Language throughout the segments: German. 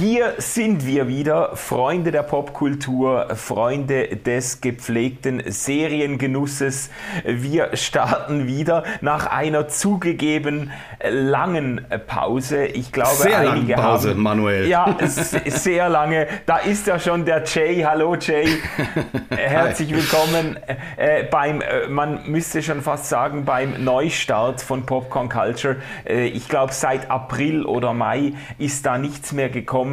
Hier sind wir wieder, Freunde der Popkultur, Freunde des gepflegten Seriengenusses. Wir starten wieder nach einer zugegeben langen Pause. Ich glaube, sehr einige lange Pause, haben, Manuel. Ja, sehr lange. Da ist ja schon der Jay. Hallo Jay. Herzlich willkommen äh, beim, äh, man müsste schon fast sagen, beim Neustart von Popcorn Culture. Äh, ich glaube, seit April oder Mai ist da nichts mehr gekommen.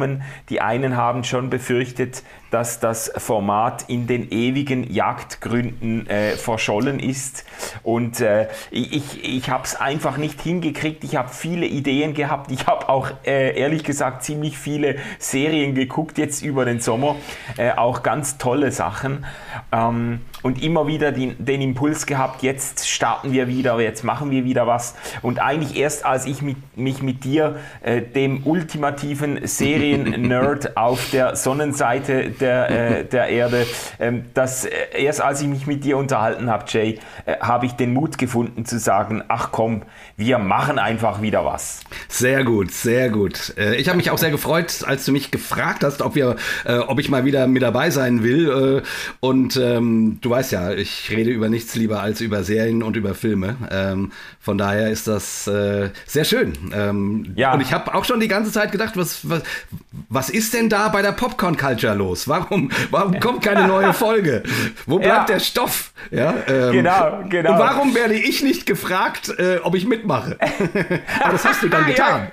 Die einen haben schon befürchtet, dass das Format in den ewigen Jagdgründen äh, verschollen ist. Und äh, ich, ich habe es einfach nicht hingekriegt. Ich habe viele Ideen gehabt. Ich habe auch äh, ehrlich gesagt ziemlich viele Serien geguckt jetzt über den Sommer. Äh, auch ganz tolle Sachen. Ähm, und immer wieder den, den, Impuls gehabt, jetzt starten wir wieder, jetzt machen wir wieder was. Und eigentlich erst als ich mit, mich mit dir, äh, dem ultimativen Serien-Nerd auf der Sonnenseite der, äh, der Erde, ähm, das, äh, erst als ich mich mit dir unterhalten habe, Jay, äh, habe ich den Mut gefunden zu sagen, ach komm, wir machen einfach wieder was. Sehr gut, sehr gut. Äh, ich habe mich auch sehr gefreut, als du mich gefragt hast, ob, wir, äh, ob ich mal wieder mit dabei sein will. und ähm, du weißt ja, ich rede über nichts lieber als über Serien und über Filme. Ähm, von daher ist das sehr schön. Ähm, ja. Und ich habe auch schon die ganze Zeit gedacht, was, was, was ist denn da bei der Popcorn Culture los? Warum, warum kommt keine neue Folge? Wo bleibt ja. der Stoff? Ja, ähm, genau, genau. Und warum werde ich nicht gefragt, äh, ob ich mitmache? Aber das hast du dann getan.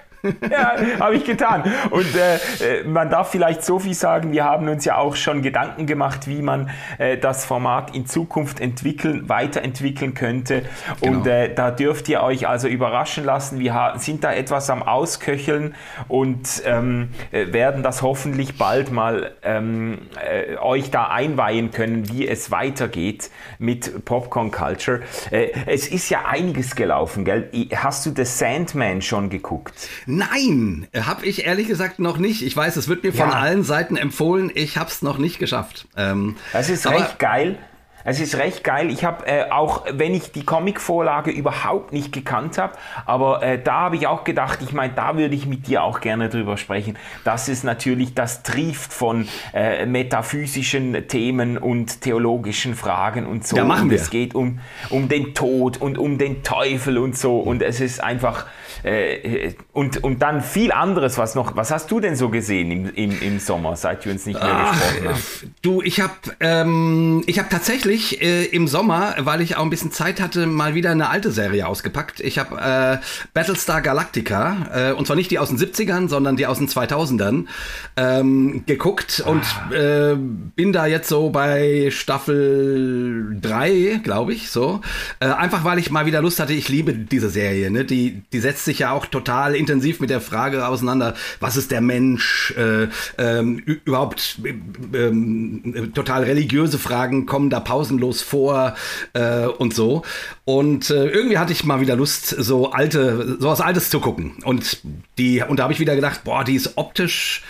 Ja habe ich getan. Und äh, man darf vielleicht so viel sagen, wir haben uns ja auch schon Gedanken gemacht, wie man äh, das Format in Zukunft entwickeln, weiterentwickeln könnte. Genau. Und äh, da dürft ihr euch also überraschen lassen. Wir sind da etwas am Ausköcheln und ähm, äh, werden das hoffentlich bald mal ähm, äh, euch da einweihen können, wie es weitergeht mit Popcorn Culture. Äh, es ist ja einiges gelaufen, gell? Hast du The Sandman schon geguckt? Nein, habe ich ehrlich gesagt noch nicht. Ich weiß, es wird mir von allen Seiten empfohlen. Ich habe es noch nicht geschafft. Ähm, das ist recht geil. Es ist recht geil. Ich habe äh, auch, wenn ich die Comic-Vorlage überhaupt nicht gekannt habe, aber äh, da habe ich auch gedacht, ich meine, da würde ich mit dir auch gerne drüber sprechen. Das ist natürlich, das trieft von äh, metaphysischen Themen und theologischen Fragen und so. Ja, machen wir. Und es geht um, um den Tod und um den Teufel und so. Und es ist einfach äh, und, und dann viel anderes, was noch. Was hast du denn so gesehen im, im, im Sommer, seit wir uns nicht mehr Ach, gesprochen haben? Du, ich habe ähm, hab tatsächlich äh, im Sommer, weil ich auch ein bisschen Zeit hatte, mal wieder eine alte Serie ausgepackt. Ich habe äh, Battlestar Galactica, äh, und zwar nicht die aus den 70ern, sondern die aus den 2000ern, ähm, geguckt ah. und äh, bin da jetzt so bei Staffel 3, glaube ich, so. Äh, einfach weil ich mal wieder Lust hatte, ich liebe diese Serie, ne? Die, die setzt sich ja auch total intensiv mit der Frage auseinander, was ist der Mensch? Äh, ähm, überhaupt äh, total religiöse Fragen kommen da pausenlos vor äh, und so. Und äh, irgendwie hatte ich mal wieder Lust, so alte, sowas Altes zu gucken. Und die, und da habe ich wieder gedacht, boah, die ist optisch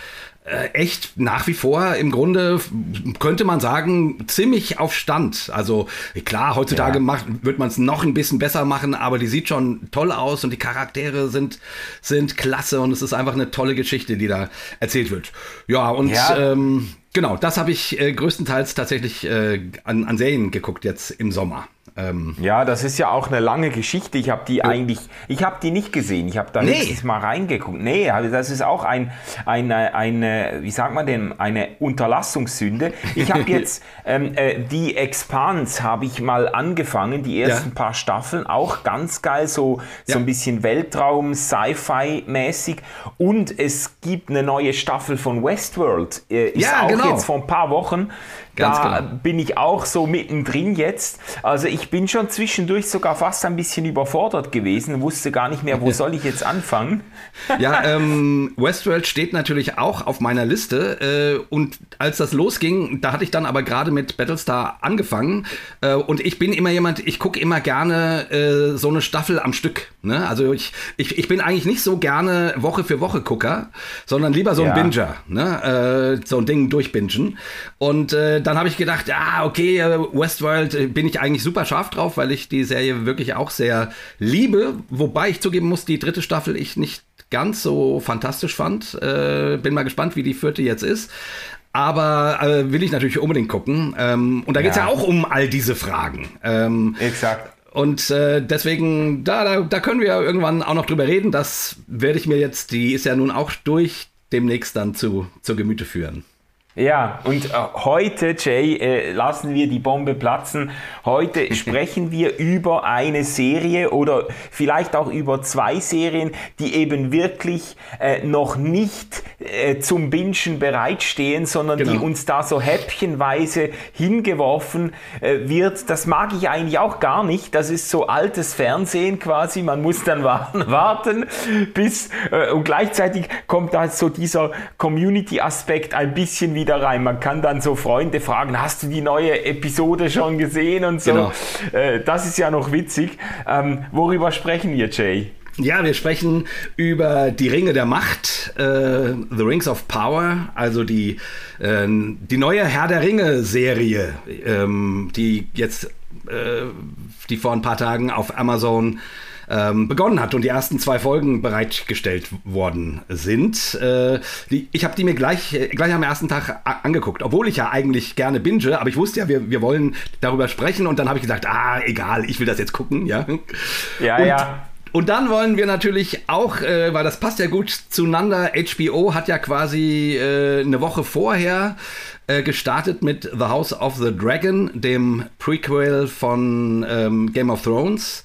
äh, echt nach wie vor im Grunde könnte man sagen ziemlich auf Stand. Also klar, heutzutage ja. macht, wird man es noch ein bisschen besser machen, aber die sieht schon toll aus und die Charaktere sind sind klasse und es ist einfach eine tolle Geschichte, die da erzählt wird. Ja und ja. Ähm, genau, das habe ich äh, größtenteils tatsächlich äh, an, an Serien geguckt jetzt im Sommer. Ähm ja, das ist ja auch eine lange Geschichte. Ich habe die ja. eigentlich, ich habe die nicht gesehen. Ich habe da nee. Mal reingeguckt. Nee, also das ist auch ein, eine, eine, wie sagt man denn, eine Unterlassungssünde. Ich habe jetzt ähm, äh, die Expanse habe ich mal angefangen, die ersten ja. paar Staffeln, auch ganz geil, so, ja. so ein bisschen Weltraum, Sci-Fi-mäßig. Und es gibt eine neue Staffel von Westworld. Äh, ist auch genau. jetzt vor ein paar Wochen Ganz da genau. bin ich auch so mittendrin jetzt. Also ich bin schon zwischendurch sogar fast ein bisschen überfordert gewesen, wusste gar nicht mehr, wo soll ich jetzt anfangen. Ja, ähm, Westworld steht natürlich auch auf meiner Liste. Äh, und als das losging, da hatte ich dann aber gerade mit Battlestar angefangen. Äh, und ich bin immer jemand, ich gucke immer gerne äh, so eine Staffel am Stück. Ne? Also ich, ich, ich bin eigentlich nicht so gerne Woche für Woche Gucker, sondern lieber so ein ja. Binger. Ne? Äh, so ein Ding durchbingen. Und äh, dann habe ich gedacht, ja, okay, äh, Westworld äh, bin ich eigentlich super scharf drauf, weil ich die Serie wirklich auch sehr liebe. Wobei ich zugeben muss, die dritte Staffel ich nicht ganz so fantastisch fand. Äh, bin mal gespannt, wie die vierte jetzt ist. Aber äh, will ich natürlich unbedingt gucken. Ähm, und da geht es ja. ja auch um all diese Fragen. Ähm, Exakt. Und äh, deswegen, da, da, da können wir irgendwann auch noch drüber reden. Das werde ich mir jetzt, die ist ja nun auch durch, demnächst dann zu, zu Gemüte führen. Ja, und äh, heute, Jay, äh, lassen wir die Bombe platzen. Heute sprechen wir über eine Serie oder vielleicht auch über zwei Serien, die eben wirklich äh, noch nicht äh, zum Bingen bereitstehen, sondern genau. die uns da so häppchenweise hingeworfen äh, wird. Das mag ich eigentlich auch gar nicht. Das ist so altes Fernsehen quasi. Man muss dann warten, bis und gleichzeitig kommt da so dieser Community-Aspekt ein bisschen wieder wieder rein. Man kann dann so Freunde fragen, hast du die neue Episode schon gesehen und so. Genau. Äh, das ist ja noch witzig. Ähm, worüber sprechen wir, Jay? Ja, wir sprechen über die Ringe der Macht, äh, The Rings of Power, also die, äh, die neue Herr der Ringe-Serie, ähm, die jetzt, äh, die vor ein paar Tagen auf Amazon ähm, begonnen hat und die ersten zwei Folgen bereitgestellt worden sind. Äh, die, ich habe die mir gleich, gleich am ersten Tag angeguckt, obwohl ich ja eigentlich gerne binge, aber ich wusste ja, wir, wir wollen darüber sprechen und dann habe ich gesagt, ah, egal, ich will das jetzt gucken, ja. Ja, und, ja. Und dann wollen wir natürlich auch, äh, weil das passt ja gut zueinander, HBO hat ja quasi äh, eine Woche vorher äh, gestartet mit The House of the Dragon, dem Prequel von ähm, Game of Thrones.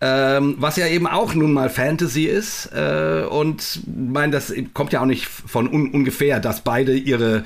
Ähm, was ja eben auch nun mal Fantasy ist. Äh, und mein, das kommt ja auch nicht von un ungefähr, dass beide ihre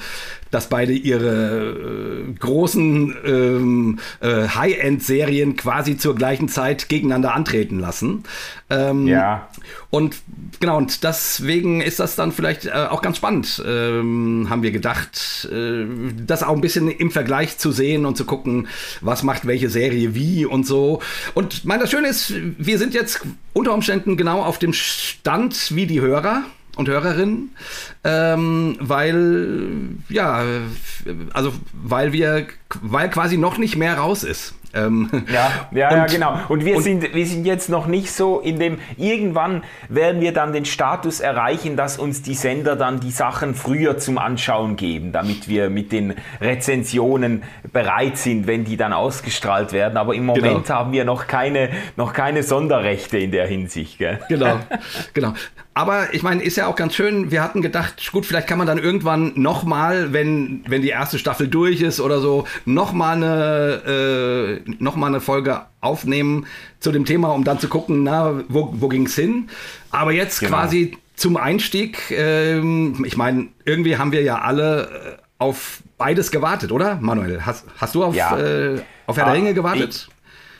dass beide ihre äh, großen ähm, äh, High-End-Serien quasi zur gleichen Zeit gegeneinander antreten lassen. Ähm, ja. Und genau, und deswegen ist das dann vielleicht äh, auch ganz spannend, ähm, haben wir gedacht, äh, das auch ein bisschen im Vergleich zu sehen und zu gucken, was macht welche Serie wie und so. Und mein, das Schöne ist, wir sind jetzt unter Umständen genau auf dem Stand wie die Hörer und Hörerinnen, ähm, weil ja, also weil wir, weil quasi noch nicht mehr raus ist. Ähm, ja, ja, ja, genau. Und wir, und, sind, wir sind jetzt noch nicht so in dem, irgendwann werden wir dann den Status erreichen, dass uns die Sender dann die Sachen früher zum Anschauen geben, damit wir mit den Rezensionen bereit sind, wenn die dann ausgestrahlt werden. Aber im Moment genau. haben wir noch keine, noch keine Sonderrechte in der Hinsicht. Gell? Genau, genau. Aber ich meine, ist ja auch ganz schön. Wir hatten gedacht, gut, vielleicht kann man dann irgendwann nochmal, wenn, wenn die erste Staffel durch ist oder so, nochmal eine, äh, noch eine Folge aufnehmen zu dem Thema, um dann zu gucken, na, wo, wo ging es hin. Aber jetzt genau. quasi zum Einstieg, ähm, ich meine, irgendwie haben wir ja alle äh, auf beides gewartet, oder? Manuel, hast, hast du auf, ja. äh, auf Herr der ah, Ringe gewartet?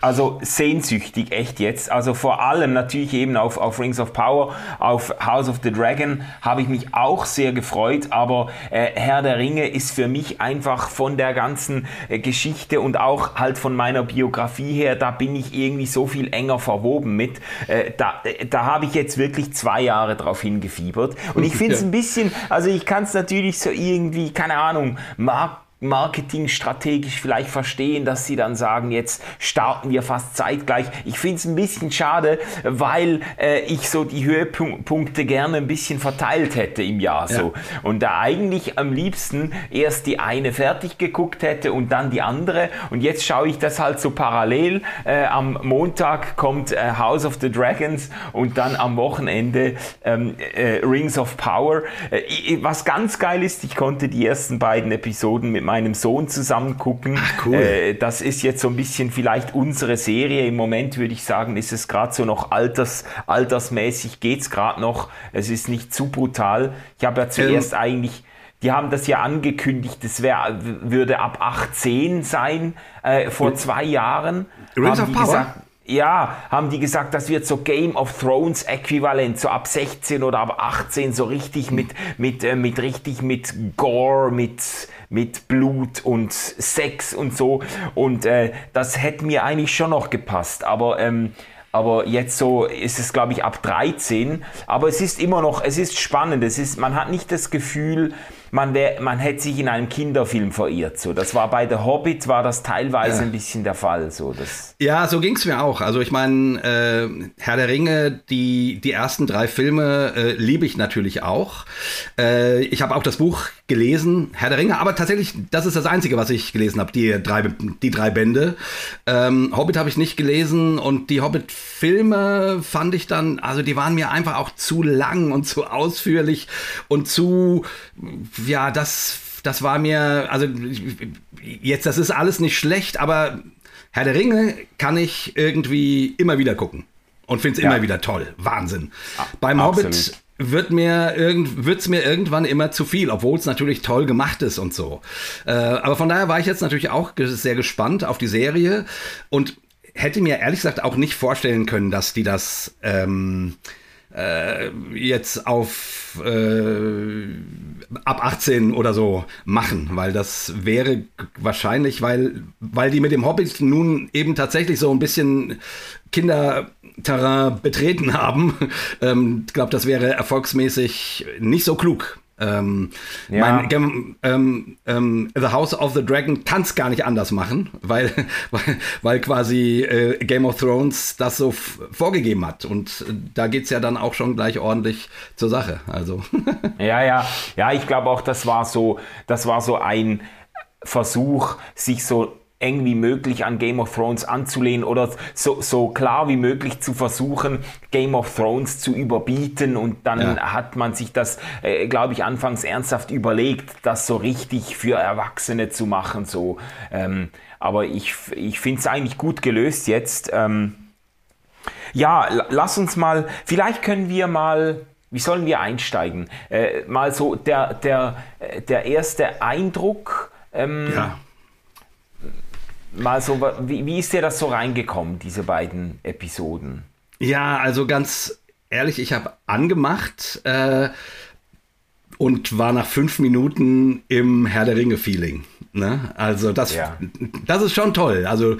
Also sehnsüchtig, echt jetzt. Also vor allem natürlich eben auf, auf Rings of Power, auf House of the Dragon habe ich mich auch sehr gefreut, aber äh, Herr der Ringe ist für mich einfach von der ganzen äh, Geschichte und auch halt von meiner Biografie her, da bin ich irgendwie so viel enger verwoben mit. Äh, da äh, da habe ich jetzt wirklich zwei Jahre drauf hingefiebert. Und ich finde es ein bisschen, also ich kann es natürlich so irgendwie, keine Ahnung, mag marketingstrategisch vielleicht verstehen, dass sie dann sagen, jetzt starten wir fast zeitgleich. Ich finde es ein bisschen schade, weil äh, ich so die Höhepunkte gerne ein bisschen verteilt hätte im Jahr ja. so. Und da eigentlich am liebsten erst die eine fertig geguckt hätte und dann die andere. Und jetzt schaue ich das halt so parallel. Äh, am Montag kommt äh, House of the Dragons und dann am Wochenende ähm, äh, Rings of Power. Äh, was ganz geil ist, ich konnte die ersten beiden Episoden mit meinem meinem Sohn zusammen gucken. Ach, cool. Äh, das ist jetzt so ein bisschen vielleicht unsere Serie. Im Moment würde ich sagen, ist es gerade so noch alters, altersmäßig, geht es gerade noch. Es ist nicht zu brutal. Ich habe ja zuerst ähm. eigentlich die haben das ja angekündigt, es wär, würde ab 18 sein äh, vor zwei Jahren. Rings haben of die Power? Gesagt, ja, haben die gesagt, das wird so Game of Thrones äquivalent, so ab 16 oder ab 18, so richtig mit, mit, äh, mit richtig mit Gore, mit, mit Blut und Sex und so. Und äh, das hätte mir eigentlich schon noch gepasst. Aber ähm, aber jetzt so ist es, glaube ich, ab 13. Aber es ist immer noch, es ist spannend. Es ist, man hat nicht das Gefühl, man, wär, man hätte sich in einem Kinderfilm verirrt. So, das war bei The Hobbit, war das teilweise Ja. ein bisschen der Fall. So, das, Ja, so ging's mir auch. Also ich meine, äh, Herr der Ringe, die, die ersten drei Filme äh, liebe ich natürlich auch. Äh, ich habe auch das Buch gelesen, Herr der Ringe, aber tatsächlich, das ist das Einzige, was ich gelesen habe, die drei, die drei Bände. Ähm, Hobbit habe ich nicht gelesen und die Hobbit-Filme fand ich dann, also die waren mir einfach auch zu lang und zu ausführlich und zu, ja, das, das war mir, also jetzt, das ist alles nicht schlecht, aber Herr der Ringe kann ich irgendwie immer wieder gucken und finde es Ja. immer wieder toll. Wahnsinn. Beim absolut. Hobbit wird mir irgend, wird's mir irgendwann immer zu viel, obwohl es natürlich toll gemacht ist und so. Äh, aber von daher war ich jetzt natürlich auch sehr gespannt auf die Serie und hätte mir ehrlich gesagt auch nicht vorstellen können, dass die das ähm, äh, jetzt auf äh, ab 18 oder so machen, weil das wäre wahrscheinlich, weil, weil die mit dem Hobbit nun eben tatsächlich so ein bisschen Kinderterrain betreten haben. Ähm, Ich glaube, das wäre erfolgsmäßig nicht so klug. Ähm, Ja. mein, ähm, ähm, The House of the Dragon kann es gar nicht anders machen, weil, weil, weil quasi äh, Game of Thrones das so vorgegeben hat. Und äh, da geht es ja dann auch schon gleich ordentlich zur Sache. Also. Ja, ja, ja, ich glaube auch, das war so, das war so ein Versuch, sich so eng wie möglich an Game of Thrones anzulehnen oder so, so klar wie möglich zu versuchen, Game of Thrones zu überbieten. Und dann Ja. hat man sich das, äh, glaube ich, anfangs ernsthaft überlegt, das so richtig für Erwachsene zu machen. So. Ähm, aber ich, ich finde es eigentlich gut gelöst jetzt. Ähm, ja, la- lass uns mal, vielleicht können wir mal, wie sollen wir einsteigen? Äh, mal so der, der, äh, der erste Eindruck, ähm, ja. Mal so, wie, wie ist dir das so reingekommen, diese beiden Episoden? Ja, also ganz ehrlich, ich habe angemacht äh, und war nach fünf Minuten im Herr der Ringe-Feeling. Ne? Also das, Ja. das ist schon toll. Also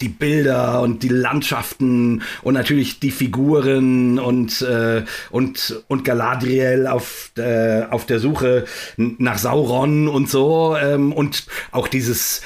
die Bilder und die Landschaften und natürlich die Figuren und, äh, und, und Galadriel auf, äh, auf der Suche nach Sauron und so. Ähm, und auch dieses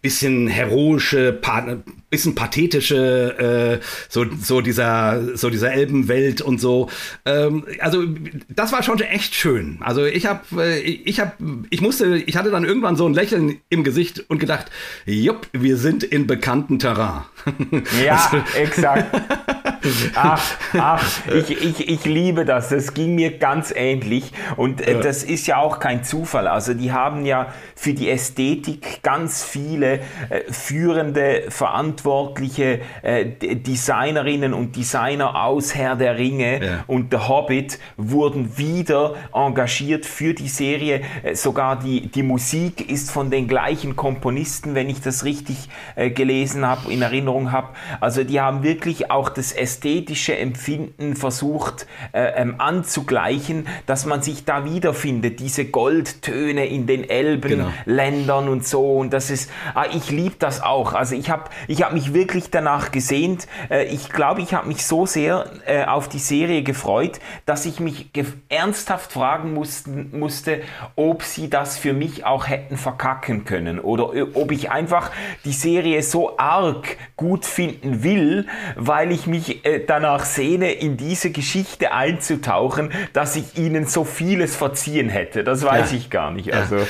bisschen heroische, pa bisschen pathetische, äh, so, so dieser, so dieser Elbenwelt und so. Ähm, also das war schon echt schön. Also ich habe, äh, ich habe, ich musste, ich hatte dann irgendwann so ein Lächeln im Gesicht und gedacht, jupp, wir sind in bekannten Terrain. Ja, Also- exakt. Ach, ach ich, ich, ich liebe das. Das ging mir ganz ähnlich. Und äh, das ist ja auch kein Zufall. Also die haben ja für die Ästhetik ganz viele äh, führende, verantwortliche äh, Designerinnen und Designer aus Herr der Ringe Ja. und The Hobbit wurden wieder engagiert für die Serie. Äh, Sogar die, die Musik ist von den gleichen Komponisten, wenn ich das richtig äh, gelesen habe, in Erinnerung habe. Also die haben wirklich auch das ästhetische Empfinden versucht äh, ähm, anzugleichen, dass man sich da wiederfindet. Diese Goldtöne in den Elbenländern und so. Und das ist, ah, ich liebe das auch. Also ich habe ich hab mich wirklich danach gesehnt. Äh, ich glaube, ich habe mich so sehr äh, auf die Serie gefreut, dass ich mich ernsthaft fragen mussten, musste, ob sie das für mich auch hätten verkacken können oder ö- ob ich einfach die Serie so arg gut finden will, weil ich mich äh, danach sehne, in diese Geschichte einzutauchen, dass ich ihnen so vieles verziehen hätte. Das weiß Ja. ich gar nicht. Also, Ja,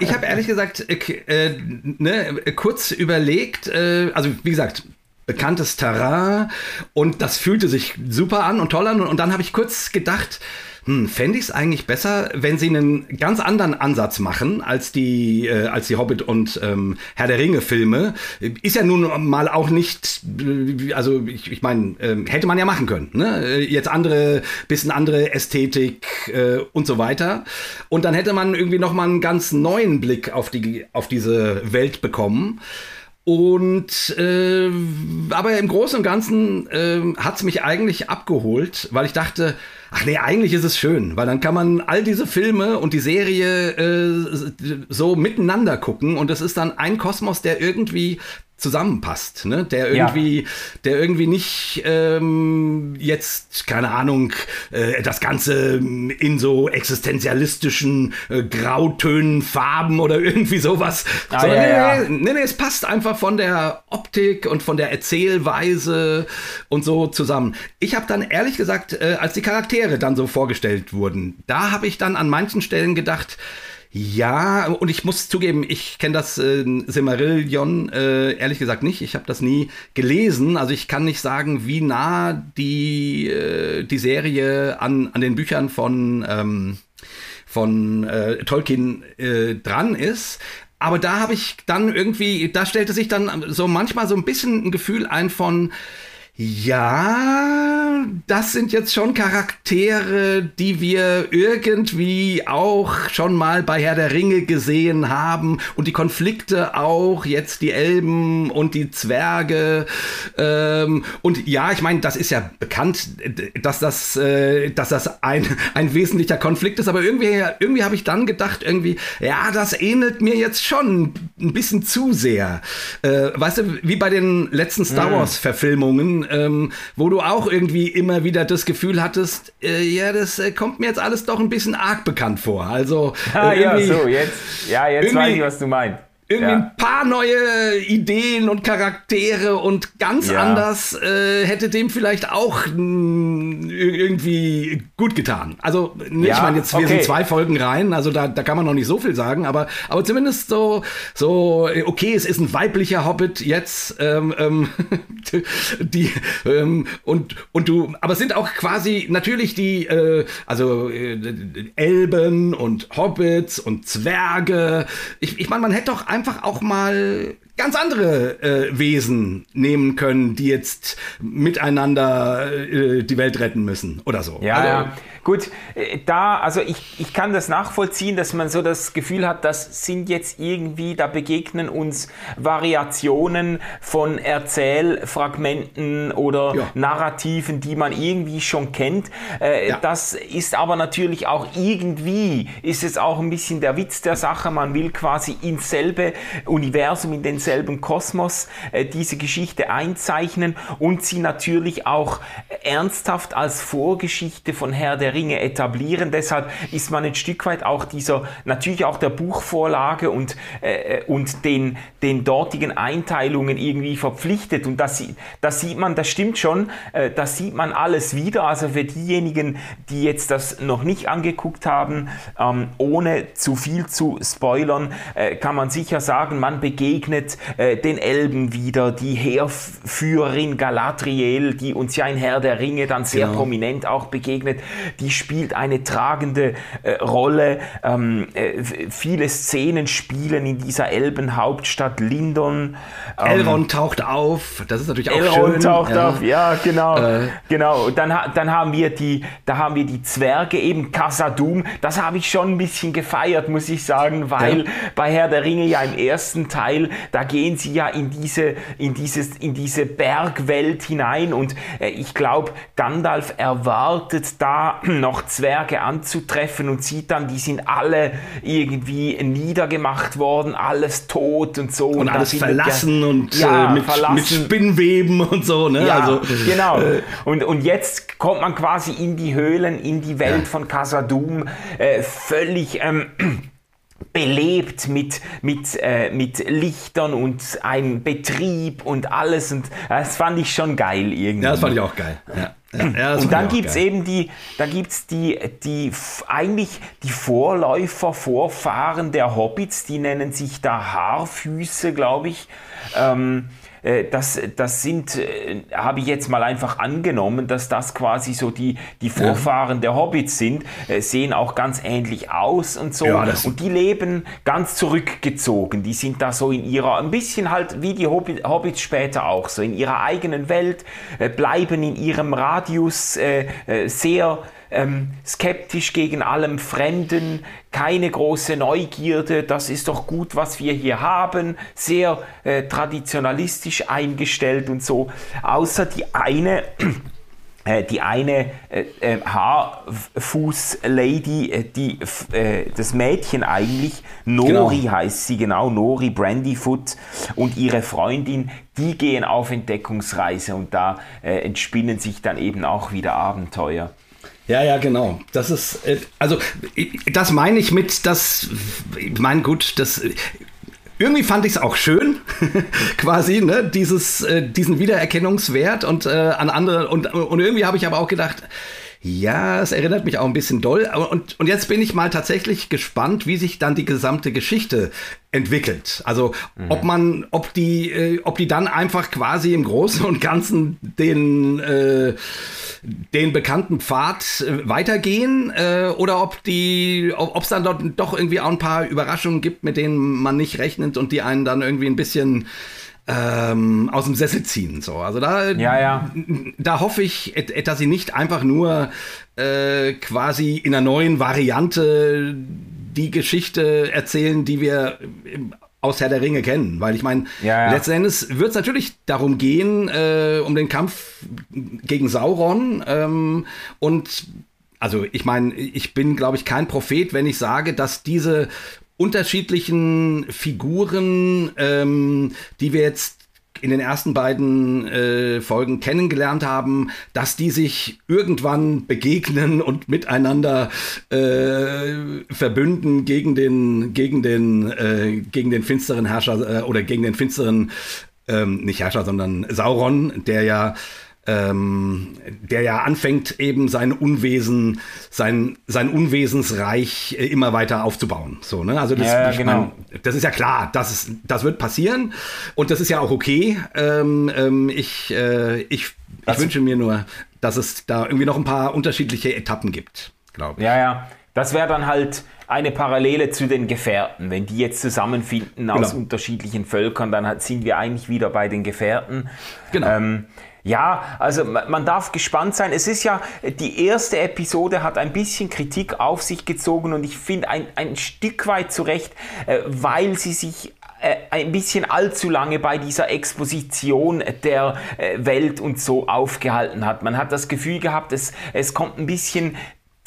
ich habe ehrlich gesagt äh, äh, ne, kurz überlegt, äh, also wie gesagt, bekanntes Terrain und das fühlte sich super an und toll an. Und dann habe ich kurz gedacht, hm, fände ich es eigentlich besser, wenn sie einen ganz anderen Ansatz machen als die, äh, als die Hobbit und ähm, Herr der Ringe Filme. Ist ja nun mal auch nicht, äh, also ich, ich meine, äh, hätte man ja machen können. Ne? Äh, jetzt andere, bisschen andere Ästhetik äh, und so weiter. Und dann hätte man irgendwie noch mal einen ganz neuen Blick auf die, auf diese Welt bekommen. Und äh, aber im Großen und Ganzen äh, hat es mich eigentlich abgeholt, weil ich dachte, ach nee, eigentlich ist es schön, weil dann kann man all diese Filme und die Serie äh, so miteinander gucken und es ist dann ein Kosmos, der irgendwie zusammenpasst, ne? Der irgendwie, ja. der irgendwie nicht ähm, jetzt, keine Ahnung, äh, das Ganze in so existenzialistischen äh, Grautönen, Farben oder irgendwie sowas. Ah, Sondern, ja, ja. Nee, nee, nee, es passt einfach von der Optik und von der Erzählweise und so zusammen. Ich habe dann ehrlich gesagt, äh, als die Charaktere dann so vorgestellt wurden, da habe ich dann an manchen Stellen gedacht, ja, und ich muss zugeben, ich kenne das äh, Silmarillion äh, ehrlich gesagt nicht. Ich habe das nie gelesen. Also ich kann nicht sagen, wie nah die, äh, die Serie an, an den Büchern von, ähm, von äh, Tolkien äh, dran ist. Aber da habe ich dann irgendwie, da stellte sich dann so manchmal so ein bisschen ein Gefühl ein von, ja, das sind jetzt schon Charaktere, die wir irgendwie auch schon mal bei Herr der Ringe gesehen haben und die Konflikte auch, jetzt die Elben und die Zwerge. Ähm, und ja, ich meine, das ist ja bekannt, dass das, äh, dass das ein, ein wesentlicher Konflikt ist, aber irgendwie, irgendwie habe ich dann gedacht, irgendwie, ja, das ähnelt mir jetzt schon ein bisschen zu sehr. Äh, weißt du, wie bei den letzten Star mhm. Wars-Verfilmungen, ähm, wo du auch irgendwie immer wieder das Gefühl hattest, äh, ja, das äh, kommt mir jetzt alles doch ein bisschen arg bekannt vor. Also ah, ja, so jetzt, ja, jetzt weiß ich, was du meinst irgendwie ja. ein paar neue Ideen und Charaktere und ganz ja. anders äh, hätte dem vielleicht auch mh, irgendwie gut getan. Also, ja, ich meine, jetzt wir okay. sind zwei Folgen rein, also da, da kann man noch nicht so viel sagen, aber, aber zumindest so, so, okay, es ist ein weiblicher Hobbit jetzt, ähm, ähm, die, ähm, und, und du, aber es sind auch quasi natürlich die, äh, also äh, Elben und Hobbits und Zwerge. Ich, ich meine, man hätte doch einfach einfach auch mal ganz andere äh, Wesen nehmen können, die jetzt miteinander äh, die Welt retten müssen oder so. Ja, also, ja. Gut, äh, da, also ich, ich kann das nachvollziehen, dass man so das Gefühl hat, das sind jetzt irgendwie, da begegnen uns Variationen von Erzählfragmenten oder ja. Narrativen, die man irgendwie schon kennt. Äh, ja. Das ist aber natürlich auch irgendwie, ist es auch ein bisschen der Witz der Sache, man will quasi ins selbe Universum, in den selben Kosmos äh, diese Geschichte einzeichnen und sie natürlich auch ernsthaft als Vorgeschichte von Herr der Ringe etablieren. Deshalb ist man ein Stück weit auch dieser, natürlich auch der Buchvorlage und, äh, und den, den dortigen Einteilungen irgendwie verpflichtet. Und das, das sieht man, das stimmt schon, äh, das sieht man alles wieder. Also für diejenigen, die jetzt das noch nicht angeguckt haben, ähm, ohne zu viel zu spoilern, äh, kann man sicher sagen, man begegnet äh, den Elben wieder, die Heerführerin Galadriel, die uns ja in Herr der Ringe dann sehr genau. prominent auch begegnet, die spielt eine tragende äh, Rolle. Ähm, äh, viele Szenen spielen in dieser Elbenhauptstadt Lindon. Ähm, Elrond taucht auf, das ist natürlich auch Elrond schön. Elrond taucht ja. auf, ja genau, äh. genau. Dann, dann haben wir die, da haben wir die Zwerge eben Casadum. Das habe ich schon ein bisschen gefeiert, muss ich sagen, weil ja. bei Herr der Ringe ja im ersten Teil da gehen sie ja in diese, in dieses, in diese Bergwelt hinein und äh, ich glaube, Gandalf erwartet da noch Zwerge anzutreffen und sieht dann, die sind alle irgendwie niedergemacht worden, alles tot und so. Und, und alles verlassen wir, und ja, äh, mit, verlassen. mit Spinnweben und so, ne? Ja, also, genau. Äh, und, und jetzt kommt man quasi in die Höhlen, in die Welt ja. von Casadum, äh, völlig ähm, belebt mit, mit, äh, mit Lichtern und einem Betrieb und alles. Und das fand ich schon geil irgendwie. Ja, das fand ich auch geil. Ja. Ja, und dann gibt es eben die, da gibt's die, die, eigentlich die Vorläufer, Vorfahren der Hobbits, die nennen sich da Haarfüße, glaube ich. Ähm, äh, das, das sind, äh, habe ich jetzt mal einfach angenommen, dass das quasi so die, die Vorfahren der Hobbits sind, äh, sehen auch ganz ähnlich aus und so. Ja, und die leben ganz zurückgezogen. Die sind da so in ihrer, ein bisschen halt wie die Hobbit, Hobbits später auch, so in ihrer eigenen Welt, äh, bleiben in ihrem Radius äh, äh, sehr ähm, skeptisch gegen allem Fremden, keine große Neugierde, das ist doch gut, was wir hier haben, sehr äh, traditionalistisch eingestellt und so, außer die eine äh, die eine äh, äh, Haarfuß-Lady, äh, die, äh, das Mädchen eigentlich, Nori Genau. heißt sie genau, Nori Brandyfoot und ihre Freundin, die gehen auf Entdeckungsreise und da äh, entspinnen sich dann eben auch wieder Abenteuer. Ja, ja, genau. Das ist, äh, also, ich- das meine ich mit, das, ich meine, gut, das, äh, irgendwie fand ich es auch schön, quasi, ne, dieses, äh, diesen Wiedererkennungswert und äh, an andere, und, und irgendwie habe ich aber auch gedacht, ja, es erinnert mich auch ein bisschen doll. Und, und jetzt bin ich mal tatsächlich gespannt, wie sich dann die gesamte Geschichte entwickelt. Also ob man, ob die, äh, ob die dann einfach quasi im Großen und Ganzen den, äh, den bekannten Pfad äh, weitergehen äh, oder ob die, ob es dann dort doch irgendwie auch ein paar Überraschungen gibt, mit denen man nicht rechnet und die einen dann irgendwie ein bisschen ähm, aus dem Sessel ziehen. So, also da, Ja, ja. da hoffe ich, dass sie nicht einfach nur äh, quasi in einer neuen Variante die Geschichte erzählen, die wir aus Herr der Ringe kennen. Weil ich meine, Ja, ja. letzten Endes wird es natürlich darum gehen, äh, um den Kampf gegen Sauron. Ähm, und also ich meine, ich bin, glaube ich, kein Prophet, wenn ich sage, dass diese unterschiedlichen Figuren, ähm, die wir jetzt in den ersten beiden äh, Folgen kennengelernt haben, dass die sich irgendwann begegnen und miteinander äh, verbünden gegen den gegen den äh, gegen den finsteren Herrscher äh, oder gegen den finsteren ähm, nicht Herrscher, sondern Sauron, der ja ähm, der ja anfängt, eben sein Unwesen, sein, sein Unwesensreich äh, immer weiter aufzubauen. So, ne? Also das, Ja, genau. mein, das ist ja klar, das, ist, das wird passieren und das ist ja auch okay. Ähm, ähm, ich äh, ich, ich wünsche mir nur, dass es da irgendwie noch ein paar unterschiedliche Etappen gibt, glaube ich. Ja, ja. Das wäre dann halt eine Parallele zu den Gefährten. Wenn die jetzt zusammenfinden aus Genau. unterschiedlichen Völkern, dann sind wir eigentlich wieder bei den Gefährten. Genau. Ähm, ja, also ma- man darf gespannt sein. Es ist ja, die erste Episode hat ein bisschen Kritik auf sich gezogen und ich finde ein, ein Stück weit zurecht, äh, weil sie sich äh, ein bisschen allzu lange bei dieser Exposition der äh, Welt und so aufgehalten hat. Man hat das Gefühl gehabt, es, es kommt ein bisschen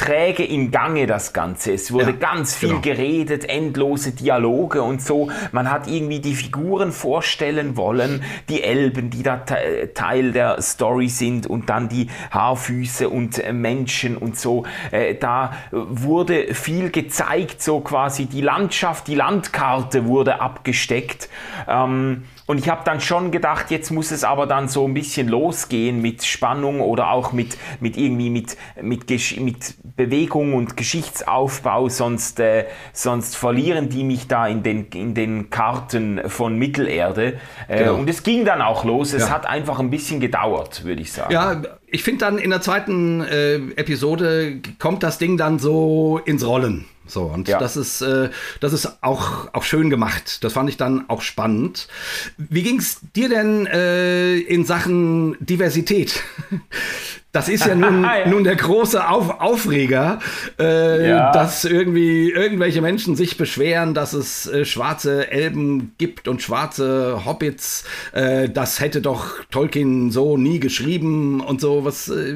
träge im Gange das Ganze. Es wurde Ja, ganz viel genau. geredet, endlose Dialoge und so. Man hat irgendwie die Figuren vorstellen wollen, die Elben, die da te Teil der Story sind und dann die Haarfüße und äh, Menschen und so. Äh, da wurde viel gezeigt, so quasi die Landschaft, die Landkarte wurde abgesteckt. Ähm, und ich habe dann schon gedacht, jetzt muss es aber dann so ein bisschen losgehen mit Spannung oder auch mit, mit irgendwie mit, mit, mit Bewegung und Geschichtsaufbau, sonst, äh, sonst verlieren die mich da in den, in den Karten von Mittelerde. Äh, Genau. Und es ging dann auch los. Es Ja. hat einfach ein bisschen gedauert, würde ich sagen. Ja, ich finde dann in der zweiten äh, Episode kommt das Ding dann so ins Rollen. So, und Ja. das ist, äh, das ist auch, auch schön gemacht. Das fand ich dann auch spannend. Wie ging's dir denn äh, in Sachen Diversität? Das ist ja nun, nun der große Auf Aufreger, äh, Ja. dass irgendwie irgendwelche Menschen sich beschweren, dass es äh, schwarze Elben gibt und schwarze Hobbits. Äh, das hätte doch Tolkien so nie geschrieben und so. Was, äh,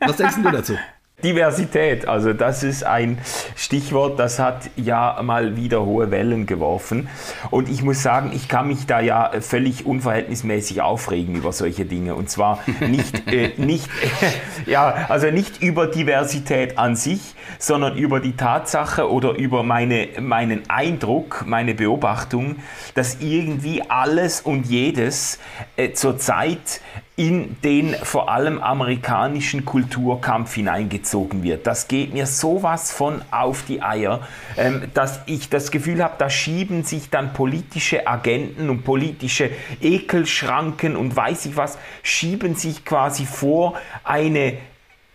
was denkst du dazu? Diversität, also das ist ein Stichwort, das hat ja mal wieder hohe Wellen geworfen. Und ich muss sagen, ich kann mich da ja völlig unverhältnismäßig aufregen über solche Dinge. Und zwar nicht, äh, nicht, ja, also nicht über Diversität an sich, sondern über die Tatsache oder über meine, meinen Eindruck, meine Beobachtung, dass irgendwie alles und jedes äh, zurzeit in den vor allem amerikanischen Kulturkampf hineingezogen wird. Das geht mir sowas von auf die Eier, ähm, dass ich das Gefühl habe, da schieben sich dann politische Agenten und politische Ekelschranken und weiß ich was, schieben sich quasi vor eine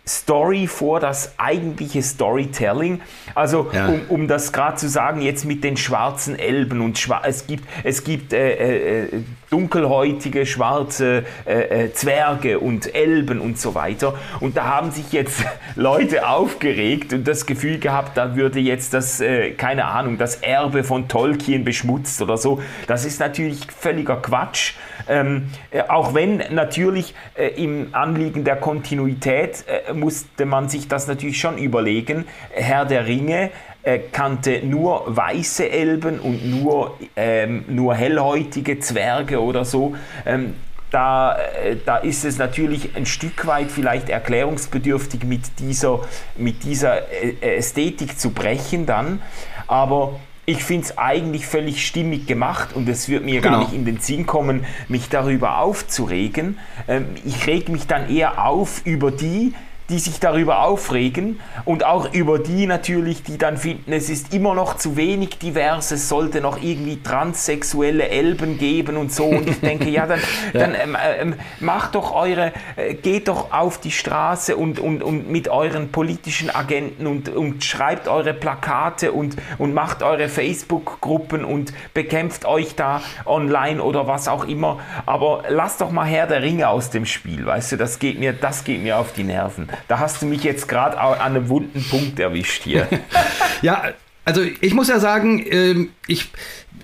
Story vor das eigentliche Storytelling. Also ja. um, um das gerade zu sagen, jetzt mit den schwarzen Elben und schwa es gibt, es gibt äh, äh, dunkelhäutige schwarze äh, äh, Zwerge und Elben und so weiter. Und da haben sich jetzt Leute aufgeregt und das Gefühl gehabt, da würde jetzt das, äh, keine Ahnung, das Erbe von Tolkien beschmutzt oder so. Das ist natürlich völliger Quatsch. Ähm, äh, auch wenn natürlich im Anliegen der Kontinuität musste man sich das natürlich schon überlegen. Herr der Ringe äh, kannte nur weiße Elben und nur, ähm, nur hellhäutige Zwerge oder so. Ähm, da, äh, da ist es natürlich ein Stück weit vielleicht erklärungsbedürftig, mit dieser, mit dieser äh, Ästhetik zu brechen dann. Aber ich finde es eigentlich völlig stimmig gemacht und es wird mir genau. gar nicht in den Sinn kommen, mich darüber aufzuregen. Ähm, ich reg mich dann eher auf über die, die sich darüber aufregen und auch über die natürlich, die dann finden, es ist immer noch zu wenig divers, es sollte noch irgendwie transsexuelle Elben geben und so. Und ich denke, ja, dann, ja. dann ähm, ähm, macht doch eure, äh, geht doch auf die Straße und, und, und mit euren politischen Agenten und, und schreibt eure Plakate und, und macht eure Facebook-Gruppen und bekämpft euch da online oder was auch immer. Aber lasst doch mal Herr der Ringe aus dem Spiel, weißt du, das geht mir, das geht mir auf die Nerven. Da hast du mich jetzt gerade an einem wunden Punkt erwischt hier. ja, also ich muss ja sagen, ähm, ich,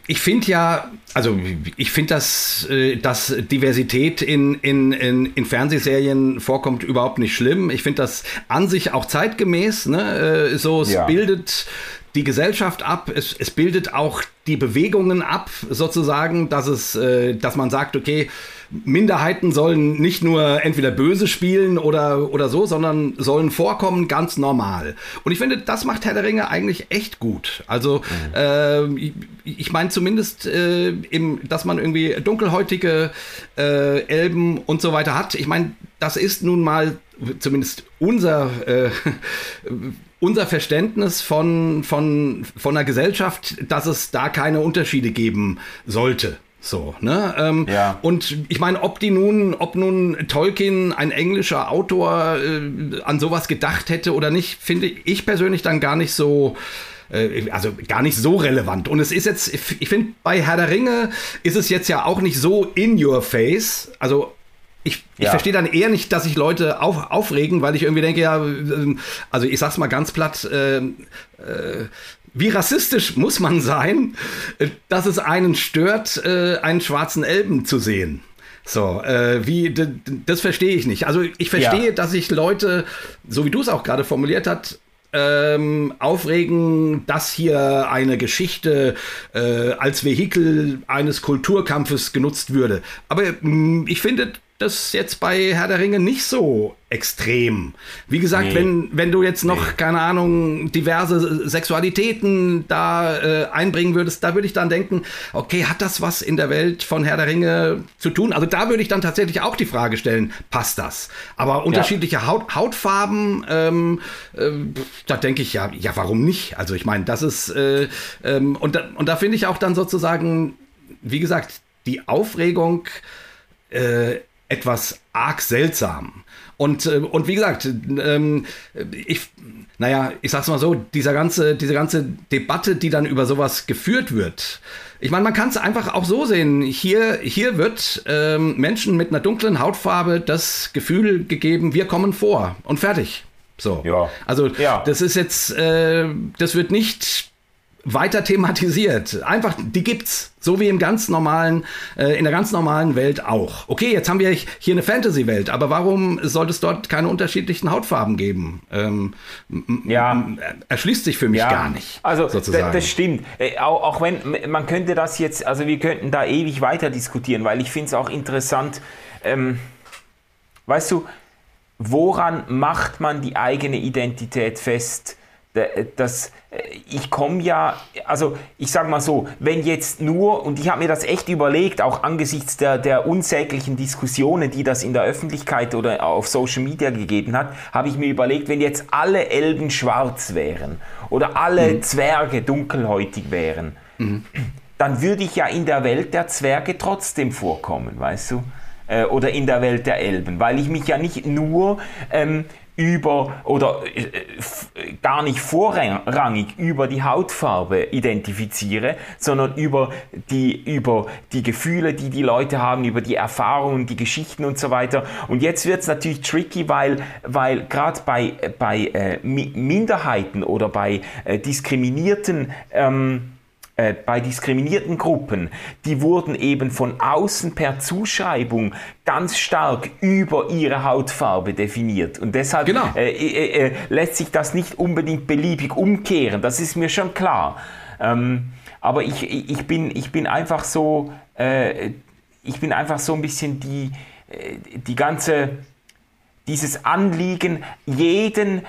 ich finde ja, also ich finde, dass, äh, dass Diversität in, in, in, in Fernsehserien vorkommt, überhaupt nicht schlimm. Ich finde das an sich auch zeitgemäß. Ne? Äh, so, es ja. bildet die Gesellschaft ab, es, es bildet auch die Bewegungen ab, sozusagen, dass es, äh, dass man sagt, okay, Minderheiten sollen nicht nur entweder böse spielen oder, oder so, sondern sollen vorkommen ganz normal. Und ich finde, das macht Herr der Ringe eigentlich echt gut. Also, mhm. äh, ich, ich meine zumindest, äh, im, dass man irgendwie dunkelhäutige äh, Elben und so weiter hat. Ich meine, das ist nun mal zumindest unser, äh, unser Verständnis von, von, von einer Gesellschaft, dass es da keine Unterschiede geben sollte. So, ne? Ähm, ja. Und ich meine, ob die nun, ob nun Tolkien, ein englischer Autor, äh, an sowas gedacht hätte oder nicht, finde ich persönlich dann gar nicht so äh, also gar nicht so relevant. Und es ist jetzt, ich finde, bei Herr der Ringe ist es jetzt ja auch nicht so in your face. Also ich, ja. ich verstehe dann eher nicht, dass sich Leute auf, aufregen, weil ich irgendwie denke, ja, ähm, also ich sag's mal ganz platt, äh, äh, wie rassistisch muss man sein, äh, dass es einen stört, äh, einen schwarzen Elben zu sehen? So, äh, wie, das verstehe ich nicht. Also ich verstehe, ja. dass sich Leute, so wie du es auch gerade formuliert hast, ähm, aufregen, dass hier eine Geschichte äh, als Vehikel eines Kulturkampfes genutzt würde. Aber mh, mm, ich finde, das jetzt bei Herr der Ringe nicht so extrem. Wie gesagt, nee. wenn, wenn du jetzt noch, nee. keine Ahnung, diverse Sexualitäten da äh, einbringen würdest, da würde ich dann denken, okay, hat das was in der Welt von Herr der Ringe zu tun? Also da würde ich dann tatsächlich auch die Frage stellen, passt das? Aber unterschiedliche ja. Haut, Hautfarben, ähm, äh, da denke ich ja, ja, warum nicht? Also ich meine, das ist, äh, ähm, und, da, und da finde ich auch dann sozusagen, wie gesagt, die Aufregung, äh, etwas arg seltsam. Und, äh, und wie gesagt, ähm, ich, naja, ich sag's mal so, dieser ganze, diese ganze Debatte, die dann über sowas geführt wird, ich meine, man kann es einfach auch so sehen. Hier, hier wird ähm, Menschen mit einer dunklen Hautfarbe das Gefühl gegeben, wir kommen vor und fertig. So. Ja. Also, ja. das ist jetzt, äh, das wird nicht weiter thematisiert. Einfach, die gibt's. So wie im ganz normalen, äh, in der ganz normalen Welt auch. Okay, jetzt haben wir hier eine Fantasy-Welt, aber warum sollte es dort keine unterschiedlichen Hautfarben geben? Ähm, ja. Erschließt sich für mich ja. gar nicht. Also, sozusagen. das stimmt. Äh, auch, auch wenn, man könnte das jetzt, also wir könnten da ewig weiter diskutieren, weil ich finde es auch interessant, ähm, weißt du, woran macht man die eigene Identität fest? Das, ich komme ja, also ich sage mal so, wenn jetzt nur, und ich habe mir das echt überlegt, auch angesichts der, der unsäglichen Diskussionen, die das in der Öffentlichkeit oder auf Social Media gegeben hat, habe ich mir überlegt, wenn jetzt alle Elben schwarz wären oder alle mhm. Zwerge dunkelhäutig wären, mhm. dann würde ich ja in der Welt der Zwerge trotzdem vorkommen, weißt du? Äh, oder in der Welt der Elben, weil ich mich ja nicht nur ähm, über oder äh, gar nicht vorrangig über die Hautfarbe identifiziere, sondern über die, über die Gefühle, die die Leute haben, über die Erfahrungen, die Geschichten und so weiter. Und jetzt wird es natürlich tricky, weil, weil gerade bei, bei äh, Minderheiten oder bei äh, diskriminierten ähm, äh, bei diskriminierten Gruppen, die wurden eben von außen per Zuschreibung ganz stark über ihre Hautfarbe definiert. Und deshalb genau. äh, äh, äh lässt sich das nicht unbedingt beliebig umkehren. Das ist mir schon klar. Ähm, aber ich, ich, bin, ich bin einfach so, äh, ich bin einfach so ein bisschen die, die ganze, dieses Anliegen, jeden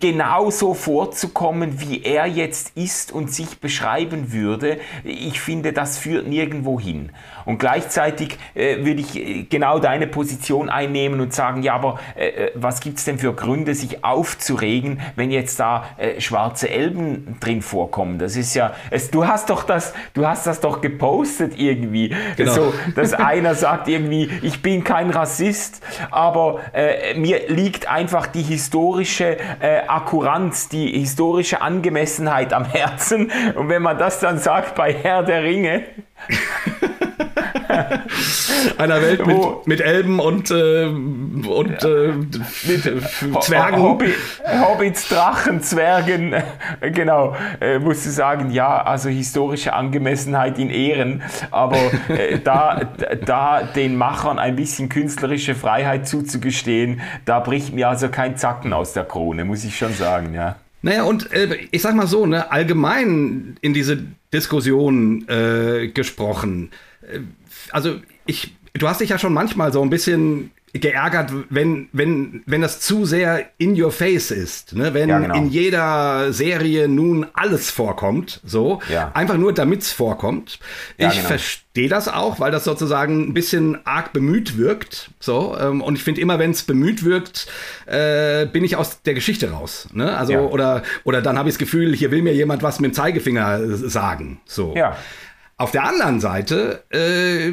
genauso vorzukommen, wie er jetzt ist und sich beschreiben würde, ich finde, das führt nirgendwo hin. Und gleichzeitig äh, würde ich äh, genau deine Position einnehmen und sagen, ja, aber äh, äh was gibt es denn für Gründe, sich aufzuregen, wenn jetzt da äh, schwarze Elben drin vorkommen? Das ist ja, es, du hast doch das, du hast das doch gepostet irgendwie, genau. so, dass einer sagt irgendwie, ich bin kein Rassist, aber äh, mir liegt einfach die historische Akkuranz, die historische Angemessenheit am Herzen. Und wenn man das dann sagt bei Herr der Ringe, Einer Welt mit, oh. mit Elben und, äh, und ja. äh, mit äh, Zwergen. Hobby, Hobbits, Drachen, Zwergen. genau, äh, musst du sagen, ja, also historische Angemessenheit in Ehren. Aber äh, da, da den Machern ein bisschen künstlerische Freiheit zuzugestehen, da bricht mir also kein Zacken aus der Krone, muss ich schon sagen, ja. Naja, und äh, ich sag mal so, ne, allgemein in diese Diskussion äh, gesprochen. Also ich, du hast dich ja schon manchmal so ein bisschen geärgert, wenn, wenn, wenn das zu sehr in your face ist. Ne? Wenn ja, genau. in jeder Serie nun alles vorkommt, so, ja. einfach nur damit es vorkommt. Ja, ich genau. verstehe das auch, weil das sozusagen ein bisschen arg bemüht wirkt. So, ähm, und ich finde immer, wenn es bemüht wirkt, äh, bin ich aus der Geschichte raus. Ne? Also, oder, oder dann habe ich das Gefühl, hier will mir jemand was mit dem Zeigefinger sagen. So. Ja. Auf der anderen Seite, äh,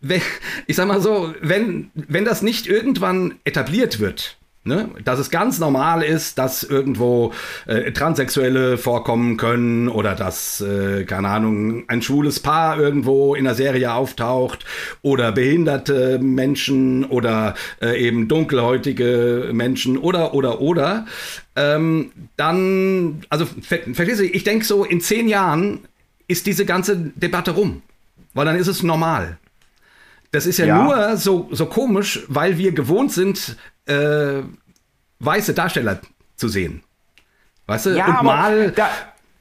wenn, ich sag mal so, wenn, wenn das nicht irgendwann etabliert wird, Ne? Dass es ganz normal ist, dass irgendwo äh, Transsexuelle vorkommen können oder dass, äh, keine Ahnung, ein schwules Paar irgendwo in der Serie auftaucht oder behinderte Menschen oder äh, eben dunkelhäutige Menschen oder, oder, oder. Ähm, dann, also, ver verstehst du, ich denke so, in zehn Jahren ist diese ganze Debatte rum. Weil dann ist es normal. Das ist ja, ja. nur so, so komisch, weil wir gewohnt sind, äh, weiße Darsteller zu sehen. Weißt du? Ja, und mal. Da,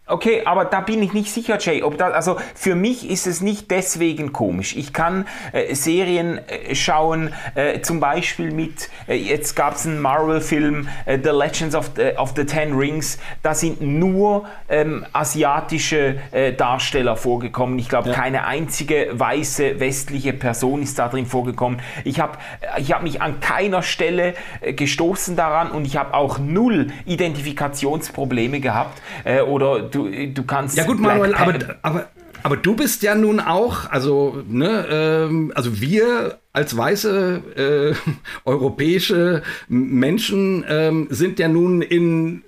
Okay, aber da bin ich nicht sicher, Jay. Ob das, also für mich ist es nicht deswegen komisch. Ich kann äh, Serien äh, schauen, äh, zum Beispiel mit, äh, jetzt gab es einen Marvel-Film, äh, The Legends of the, of the Ten Rings. Da sind nur ähm, asiatische äh, Darsteller vorgekommen. Ich glaube, ja. keine einzige weiße westliche Person ist da drin vorgekommen. Ich habe ich hab mich an keiner Stelle gestoßen daran und ich habe auch null Identifikationsprobleme gehabt oder du, du kannst. Ja, gut, Manuel, aber, aber, aber du bist ja nun auch, also, ne, ähm, also wir als weiße äh, europäische Menschen ähm, sind ja nun in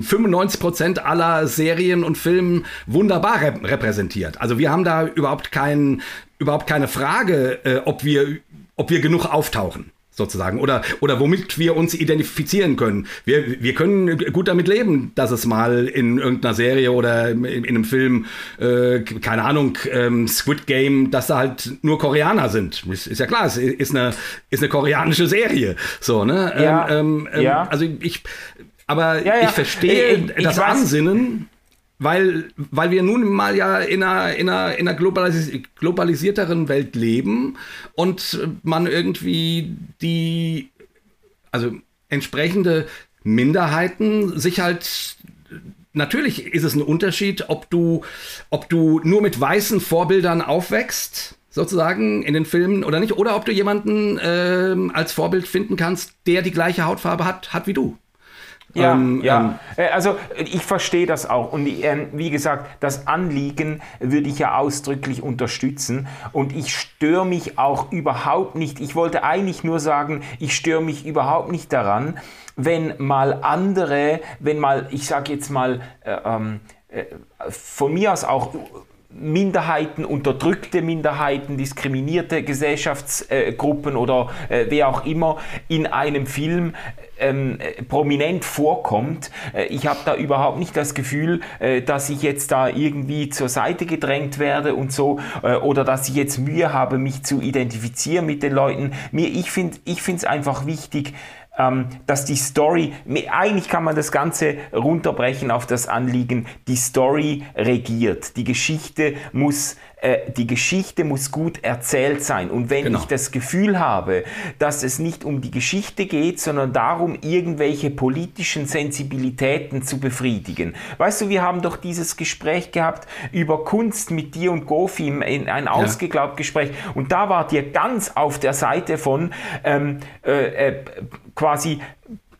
95% aller Serien und Filmen wunderbar rep repräsentiert. Also wir haben da überhaupt kein, überhaupt keine Frage, äh, ob wir, ob wir genug auftauchen sozusagen oder oder womit wir uns identifizieren können. Wir, wir können gut damit leben, dass es mal in irgendeiner Serie oder in, in einem Film äh, keine Ahnung ähm, Squid Game, dass da halt nur Koreaner sind. Ist, ist ja klar, es ist eine ist eine koreanische Serie. So ne. Ja, ähm, ähm, ja. Also ich aber ja, ja. ich verstehe ich, ich das weiß. Ansinnen weil, weil wir nun mal ja in einer, in einer, in einer globalis globalisierteren Welt leben und man irgendwie die, also entsprechende Minderheiten sich halt natürlich ist es ein Unterschied, ob du, ob du nur mit weißen Vorbildern aufwächst, sozusagen in den Filmen oder nicht, oder ob du jemanden äh, als Vorbild finden kannst, der die gleiche Hautfarbe hat, hat wie du. Ja, ähm, ja. Ähm, also ich verstehe das auch. Und ähm, wie gesagt, das Anliegen würde ich ja ausdrücklich unterstützen. Und ich störe mich auch überhaupt nicht. Ich wollte eigentlich nur sagen, ich störe mich überhaupt nicht daran, wenn mal andere, wenn mal, ich sage jetzt mal, äh, ähm, äh, von mir aus auch Minderheiten, unterdrückte Minderheiten, diskriminierte Gesellschaftsgruppen oder äh, wer auch immer in einem Film ähm, prominent vorkommt. Äh, ich habe da überhaupt nicht das Gefühl, äh, dass ich jetzt da irgendwie zur Seite gedrängt werde und so äh, oder dass ich jetzt Mühe habe, mich zu identifizieren mit den Leuten. Mir, ich finde es einfach wichtig, dass die Story, eigentlich kann man das Ganze runterbrechen auf das Anliegen, die Story regiert. Die Geschichte muss äh, die Geschichte muss gut erzählt sein. Und wenn genau. ich das Gefühl habe, dass es nicht um die Geschichte geht, sondern darum, irgendwelche politischen Sensibilitäten zu befriedigen. Weißt du, wir haben doch dieses Gespräch gehabt über Kunst mit dir und Gofi, ein ja. ausgeglaubt Gespräch. Und da wart ihr ganz auf der Seite von ähm, äh, äh, quasi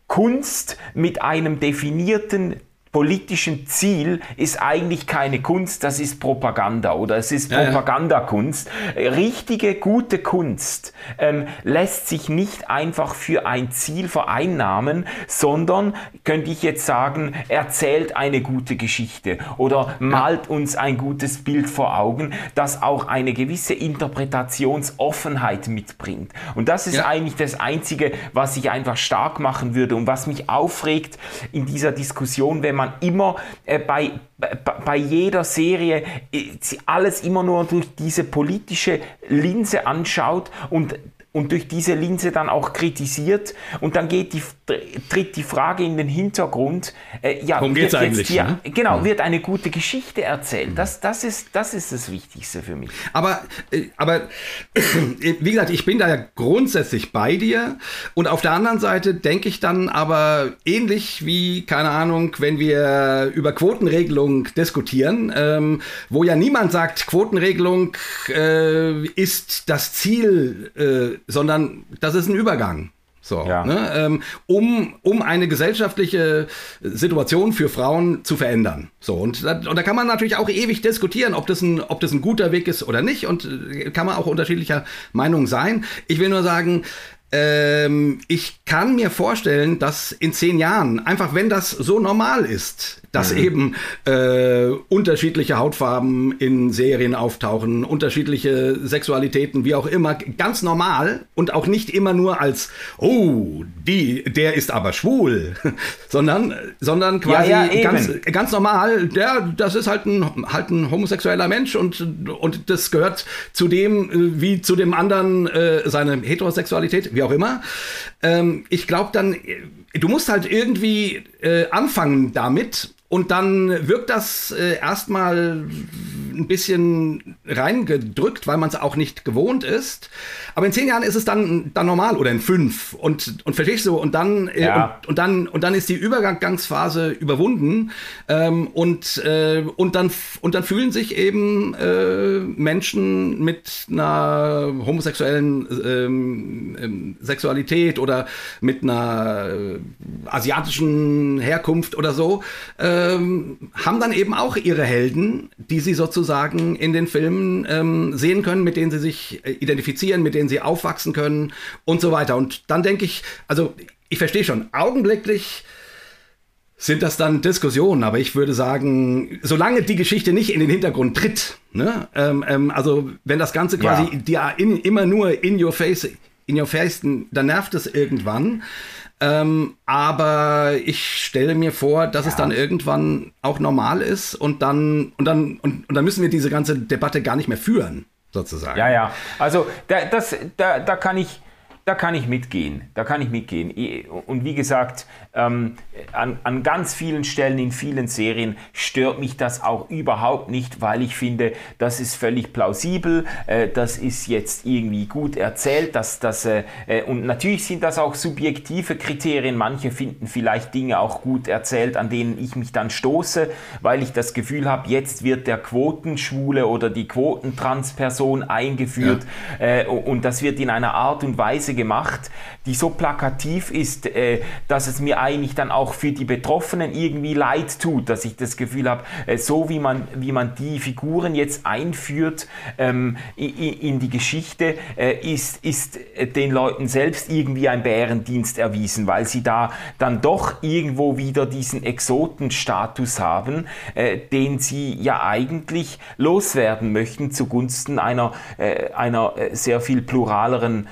Kunst mit einem definierten politischen Ziel ist eigentlich keine Kunst, das ist Propaganda oder es ist Propagandakunst. Richtige, gute Kunst ähm, lässt sich nicht einfach für ein Ziel vereinnahmen, sondern, könnte ich jetzt sagen, erzählt eine gute Geschichte oder malt uns ein gutes Bild vor Augen, das auch eine gewisse Interpretationsoffenheit mitbringt. Und das ist ja. eigentlich das Einzige, was ich einfach stark machen würde und was mich aufregt in dieser Diskussion, wenn man man immer äh, bei, bei, jeder Serie äh, alles immer nur durch diese politische Linse anschaut und und durch diese Linse dann auch kritisiert und dann geht die, tritt die Frage in den Hintergrund, äh, ja, Worum geht's eigentlich, hier, ne? genau, ja. wird eine gute Geschichte erzählt. Das, das, ist, das ist das Wichtigste für mich. Aber, äh, aber wie gesagt, ich bin da ja grundsätzlich bei dir und auf der anderen Seite denke ich dann aber ähnlich wie, keine Ahnung, wenn wir über Quotenregelung diskutieren, ähm, wo ja niemand sagt, Quotenregelung äh, ist das Ziel äh, sondern das ist ein Übergang. So, ja. ne, ähm, um, um eine gesellschaftliche Situation für Frauen zu verändern. So, und da, und da kann man natürlich auch ewig diskutieren, ob das, ein, ob das ein guter Weg ist oder nicht. Und äh, kann man auch unterschiedlicher Meinung sein. Ich will nur sagen, ähm, ich kann mir vorstellen, dass in zehn Jahren, einfach wenn das so normal ist, dass mhm. eben äh, unterschiedliche Hautfarben in Serien auftauchen, unterschiedliche Sexualitäten, wie auch immer, ganz normal und auch nicht immer nur als, oh, die, der ist aber schwul, sondern, sondern quasi ja, ja, ganz, ganz normal, der, das ist halt ein, halt ein homosexueller Mensch und, und das gehört zu dem, äh, wie zu dem anderen, äh, seine Heterosexualität, wie auch immer. Ähm, ich glaube dann, du musst halt irgendwie äh, anfangen damit und dann wirkt das äh, erstmal ein bisschen reingedrückt, weil man es auch nicht gewohnt ist. Aber in zehn Jahren ist es dann, dann normal oder in fünf. Und, und verstehst du? Und dann, äh, ja. und, und, dann, und dann ist die Übergangsphase überwunden. Ähm, und, äh, und, dann, und dann fühlen sich eben äh, Menschen mit einer homosexuellen ähm, ähm, Sexualität oder mit einer äh, asiatischen Herkunft oder so, äh, ähm, haben dann eben auch ihre Helden, die sie sozusagen in den Filmen ähm, sehen können, mit denen sie sich äh, identifizieren, mit denen sie aufwachsen können und so weiter. Und dann denke ich, also ich verstehe schon, augenblicklich sind das dann Diskussionen, aber ich würde sagen, solange die Geschichte nicht in den Hintergrund tritt, ne, ähm, ähm, also wenn das Ganze quasi ja. die, in, immer nur in your face, in your face, dann nervt es irgendwann. Ähm, aber ich stelle mir vor, dass ja. es dann irgendwann auch normal ist und dann, und dann, und, und dann müssen wir diese ganze Debatte gar nicht mehr führen, sozusagen. Ja, ja. Also da, das, da, da kann ich da kann ich mitgehen. Da kann ich mitgehen. Und wie gesagt, ähm, an, an ganz vielen Stellen in vielen Serien stört mich das auch überhaupt nicht, weil ich finde, das ist völlig plausibel. Äh, das ist jetzt irgendwie gut erzählt. Dass, dass, äh, äh, und natürlich sind das auch subjektive Kriterien. Manche finden vielleicht Dinge auch gut erzählt, an denen ich mich dann stoße, weil ich das Gefühl habe, jetzt wird der Quotenschwule oder die Quotentransperson eingeführt ja. äh, und das wird in einer Art und Weise gemacht, die so plakativ ist, äh, dass es mir eigentlich dann auch für die Betroffenen irgendwie leid tut, dass ich das Gefühl habe, äh, so wie man, wie man die Figuren jetzt einführt ähm, in, die Geschichte, äh, ist, ist den Leuten selbst irgendwie ein Bärendienst erwiesen, weil sie da dann doch irgendwo wieder diesen Exotenstatus haben, äh, den sie ja eigentlich loswerden möchten zugunsten einer, äh, einer äh, sehr viel pluraleren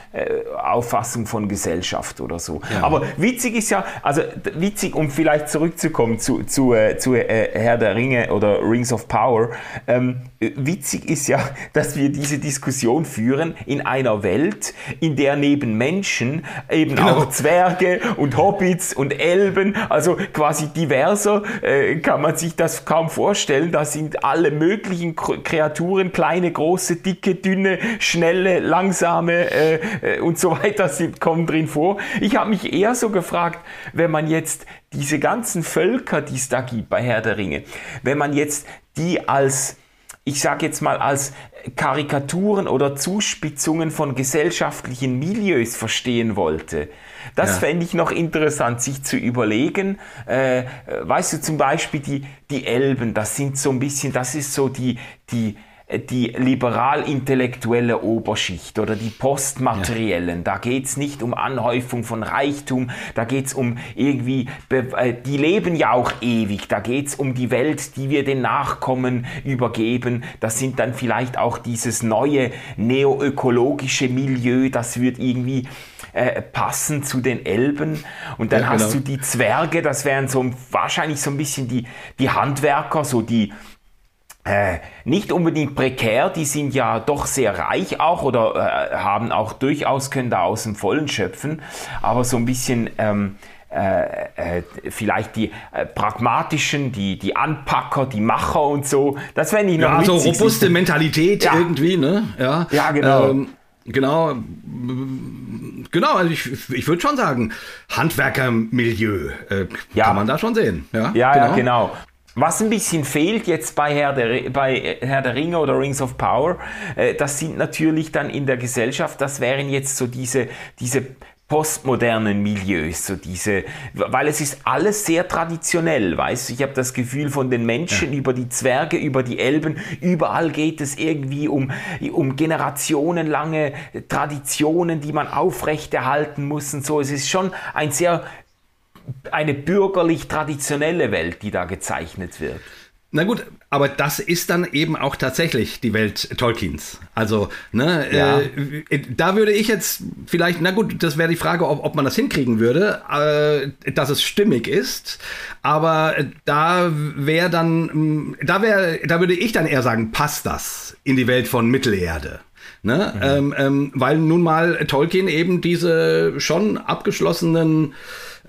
Auffassung von Gesellschaft oder so. Ja. Aber witzig ist ja, also witzig, um vielleicht zurückzukommen zu, zu, äh, zu äh, Herr der Ringe oder Rings of Power, ähm, witzig ist ja, dass wir diese Diskussion führen in einer Welt, in der neben Menschen eben genau. auch Zwerge und Hobbits und Elben, also quasi diverser, äh, kann man sich das kaum vorstellen. Da sind alle möglichen Kreaturen, kleine, große, dicke, dünne, schnelle, langsame äh, äh, und so weiter, sind, kommen drin vor. Ich habe mich eher so gefragt, wenn man jetzt diese ganzen Völker, die es da gibt bei Herr der Ringe, wenn man jetzt die als ich sage jetzt mal, als Karikaturen oder Zuspitzungen von gesellschaftlichen Milieus verstehen wollte. Das ja. fände ich noch interessant, sich zu überlegen. Äh, weißt du, zum Beispiel die, die Elben, das sind so ein bisschen, das ist so die, die, die liberal-intellektuelle Oberschicht oder die postmateriellen. Ja. Da geht's nicht um Anhäufung von Reichtum, da geht's um irgendwie, äh, die leben ja auch ewig, da geht's um die Welt, die wir den Nachkommen übergeben. Das sind dann vielleicht auch dieses neue neoökologische Milieu, das wird irgendwie äh, passen zu den Elben. Und dann ja, hast genau. du die Zwerge, das wären so wahrscheinlich so ein bisschen die, die Handwerker, so die äh, nicht unbedingt prekär, die sind ja doch sehr reich auch oder äh, haben auch durchaus, können da aus dem Vollen schöpfen, aber so ein bisschen ähm, äh, äh vielleicht die äh, pragmatischen, die, die Anpacker, die Macher und so, das wäre nicht noch Ja, so robuste Mentalität ja. irgendwie, ne? Ja, ja genau. Ähm, genau, genau, also ich, ich würde schon sagen, Handwerkermilieu äh, ja. kann man da schon sehen. Ja, ja, genau. Ja, genau. Was ein bisschen fehlt jetzt bei Herr der, bei Herr der Ringe oder Rings of Power, äh, das sind natürlich dann in der Gesellschaft, das wären jetzt so diese, diese postmodernen Milieus, so diese, weil es ist alles sehr traditionell, weißt du, ich habe das Gefühl von den Menschen ja. über die Zwerge, über die Elben, überall geht es irgendwie um, um generationenlange Traditionen, die man aufrechterhalten muss und so. Es ist schon ein sehr eine bürgerlich-traditionelle Welt, die da gezeichnet wird. Na gut, aber das ist dann eben auch tatsächlich die Welt Tolkiens. Also, ne, ja. äh, da würde ich jetzt vielleicht, na gut, das wäre die Frage, ob, ob man das hinkriegen würde, äh, dass es stimmig ist. Aber da wäre dann, da wäre, da würde ich dann eher sagen, passt das in die Welt von Mittelerde. Ne? Mhm. Ähm, ähm, weil nun mal Tolkien eben diese schon abgeschlossenen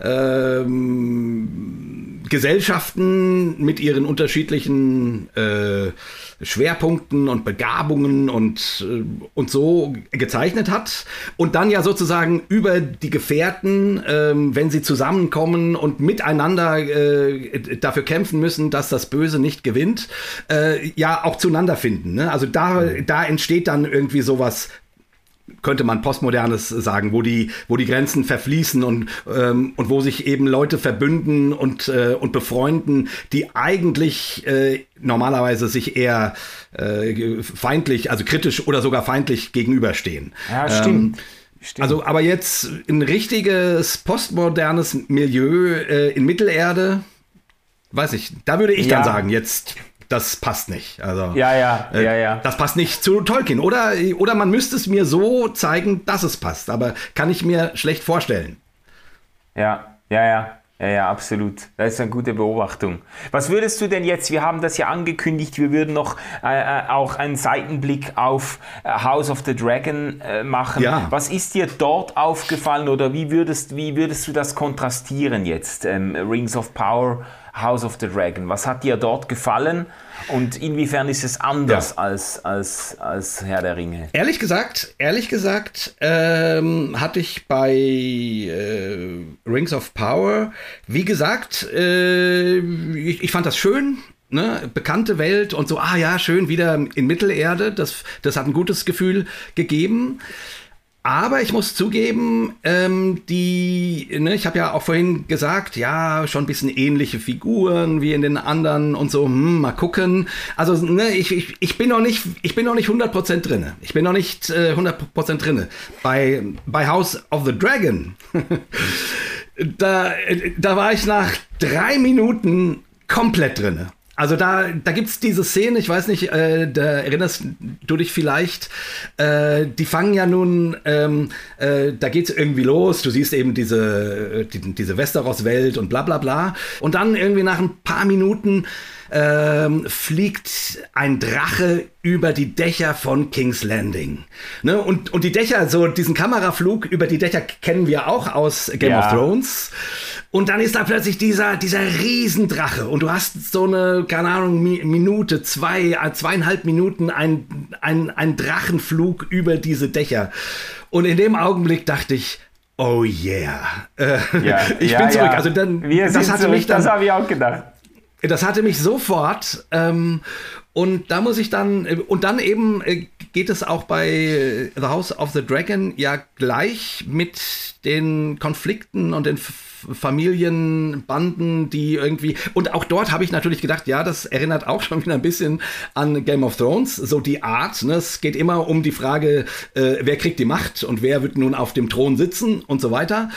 ähm, Gesellschaften mit ihren unterschiedlichen äh, Schwerpunkten und Begabungen und, äh, und so gezeichnet hat. Und dann ja sozusagen über die Gefährten, ähm, wenn sie zusammenkommen und miteinander äh, dafür kämpfen müssen, dass das Böse nicht gewinnt, äh, ja auch zueinander finden. Ne? Also da, da entsteht dann irgendwie sowas könnte man postmodernes sagen, wo die, wo die Grenzen verfließen und, ähm, und wo sich eben Leute verbünden und, äh, und befreunden, die eigentlich äh, normalerweise sich eher äh, feindlich, also kritisch oder sogar feindlich gegenüberstehen. Ja, stimmt. Ähm, Stimmt. Also, aber jetzt ein richtiges postmodernes Milieu äh, in Mittelerde, weiß ich, da würde ich ja. dann sagen, jetzt das passt nicht. Also, ja, ja, äh, ja, ja. Das passt nicht zu Tolkien. Oder, oder man müsste es mir so zeigen, dass es passt. Aber kann ich mir schlecht vorstellen. Ja, ja, ja. Ja, ja, absolut. Das ist eine gute Beobachtung. Was würdest du denn jetzt, wir haben das ja angekündigt, wir würden noch äh, äh auch einen Seitenblick auf äh, House of the Dragon äh, machen. Ja. Was ist dir dort aufgefallen oder wie würdest, wie würdest du das kontrastieren jetzt? Ähm, Rings of Power, House of the Dragon. Was hat dir dort gefallen? Und inwiefern ist es anders ja. als, als, als Herr der Ringe? Ehrlich gesagt, ehrlich gesagt, ähm, hatte ich bei äh, Rings of Power, wie gesagt, äh, ich, ich fand das schön. Ne, bekannte Welt und so, ah ja, schön wieder in Mittelerde, das, das hat ein gutes Gefühl gegeben. Aber ich muss zugeben, ähm, die, ne, ich habe ja auch vorhin gesagt, ja, schon ein bisschen ähnliche Figuren wie in den anderen und so, hm, mal gucken. Also, ne, ich, ich, ich bin noch nicht, ich bin noch nicht 100% drinne. Ich bin noch nicht äh, 100% drinne. Bei, bei House of the Dragon, da, da war ich nach drei Minuten komplett drinne. Also da, da gibt es diese Szene, ich weiß nicht, äh, da erinnerst du dich vielleicht, äh, die fangen ja nun, ähm, äh, da es irgendwie los, du siehst eben diese, die, diese Westeros-Welt und bla bla bla. Und dann irgendwie nach ein paar Minuten ähm, fliegt ein Drache über die Dächer von King's Landing. Ne? Und, und die Dächer, so diesen Kameraflug über die Dächer kennen wir auch aus Game ja. of Thrones. Und dann ist da plötzlich dieser, dieser Riesendrache und du hast so eine, keine Ahnung, Minute, zwei, äh, zweieinhalb Minuten ein, ein, ein Drachenflug über diese Dächer. Und in dem Augenblick dachte ich, oh yeah. Äh, ja, ich ja, bin zurück. Also dann, Wir das hatte zurück, mich dann, das habe ich auch gedacht. Das hatte mich sofort. Ähm, und da muss ich dann, und dann eben äh, geht es auch bei The House of the Dragon ja gleich mit den Konflikten und den Familienbanden, die irgendwie. Und auch dort habe ich natürlich gedacht, ja, das erinnert auch schon wieder ein bisschen an Game of Thrones, so die Art. Ne? Es geht immer um die Frage, äh, wer kriegt die Macht und wer wird nun auf dem Thron sitzen und so weiter.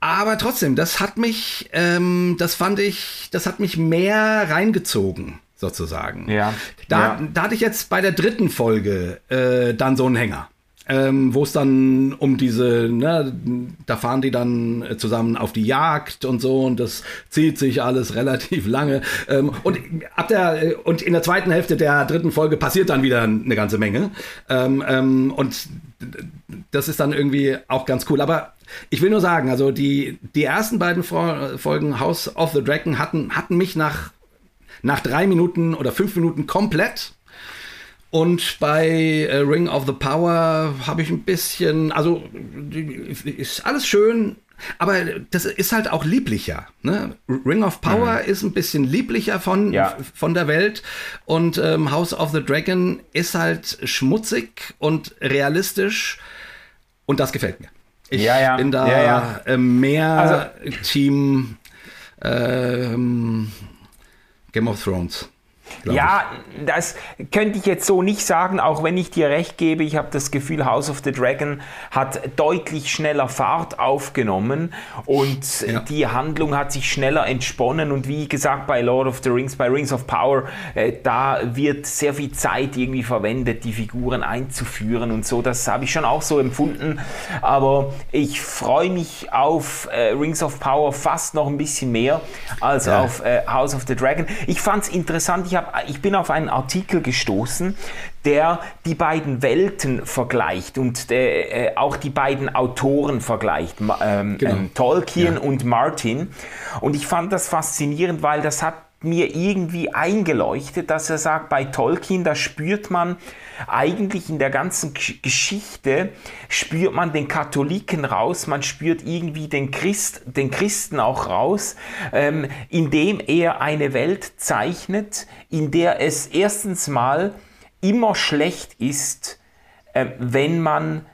Aber trotzdem, das hat mich, ähm, das fand ich, das hat mich mehr reingezogen, sozusagen. Ja. Da, ja. da hatte ich jetzt bei der dritten Folge äh, dann so einen Hänger. Ähm, wo es dann um diese, ne, da fahren die dann zusammen auf die Jagd und so und das zieht sich alles relativ lange. Ähm, und ab der und in der zweiten Hälfte der dritten Folge passiert dann wieder eine ganze Menge. Ähm, ähm und das ist dann irgendwie auch ganz cool. Aber ich will nur sagen, also die, die ersten beiden Folgen House of the Dragon hatten, hatten mich nach, nach drei Minuten oder fünf Minuten komplett. Und bei äh, Ring of the Power habe ich ein bisschen, also ist alles schön, aber das ist halt auch lieblicher. Ne? Ring of Power mhm. ist ein bisschen lieblicher von, ja. von der Welt und ähm, House of the Dragon ist halt schmutzig und realistisch und das gefällt mir. Ich ja, ja. bin da äh, mehr also, Team ähm, Game of Thrones. Ja, ich. das könnte ich jetzt so nicht sagen, auch wenn ich dir recht gebe. Ich habe das Gefühl, House of the Dragon hat deutlich schneller Fahrt aufgenommen und ja. die Handlung hat sich schneller entsponnen. Und wie gesagt, bei Lord of the Rings, bei Rings of Power, äh, da wird sehr viel Zeit irgendwie verwendet, die Figuren einzuführen und so. Das habe ich schon auch so empfunden. Aber ich freue mich auf äh, Rings of Power fast noch ein bisschen mehr als ja. auf äh, House of the Dragon. Ich fand es interessant, ich hab, ich bin auf einen Artikel gestoßen, der die beiden Welten vergleicht und der, äh, auch die beiden Autoren vergleicht, ähm, genau. ähm, Tolkien ja. und Martin. Und ich fand das faszinierend, weil das hat mir irgendwie eingeleuchtet, dass er sagt, bei Tolkien, da spürt man eigentlich in der ganzen Geschichte, spürt man den Katholiken raus, man spürt irgendwie den, Christ, den Christen auch raus, ähm, indem er eine Welt zeichnet, in der es erstens mal immer schlecht ist, äh, wenn man...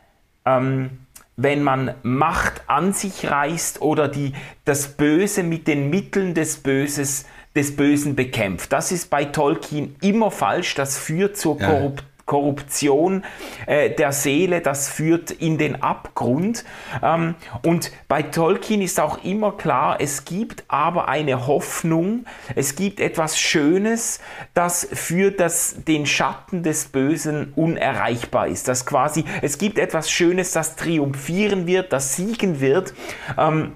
Ähm, wenn man Macht an sich reißt oder die, das Böse mit den Mitteln des Böses des Bösen bekämpft. Das ist bei Tolkien immer falsch, das führt zur ja. Korruption. Korruption äh, der Seele, das führt in den Abgrund. Ähm, und bei Tolkien ist auch immer klar, es gibt aber eine Hoffnung, es gibt etwas Schönes, das für das, den Schatten des Bösen unerreichbar ist. Das quasi, es gibt etwas Schönes, das triumphieren wird, das siegen wird. Ähm,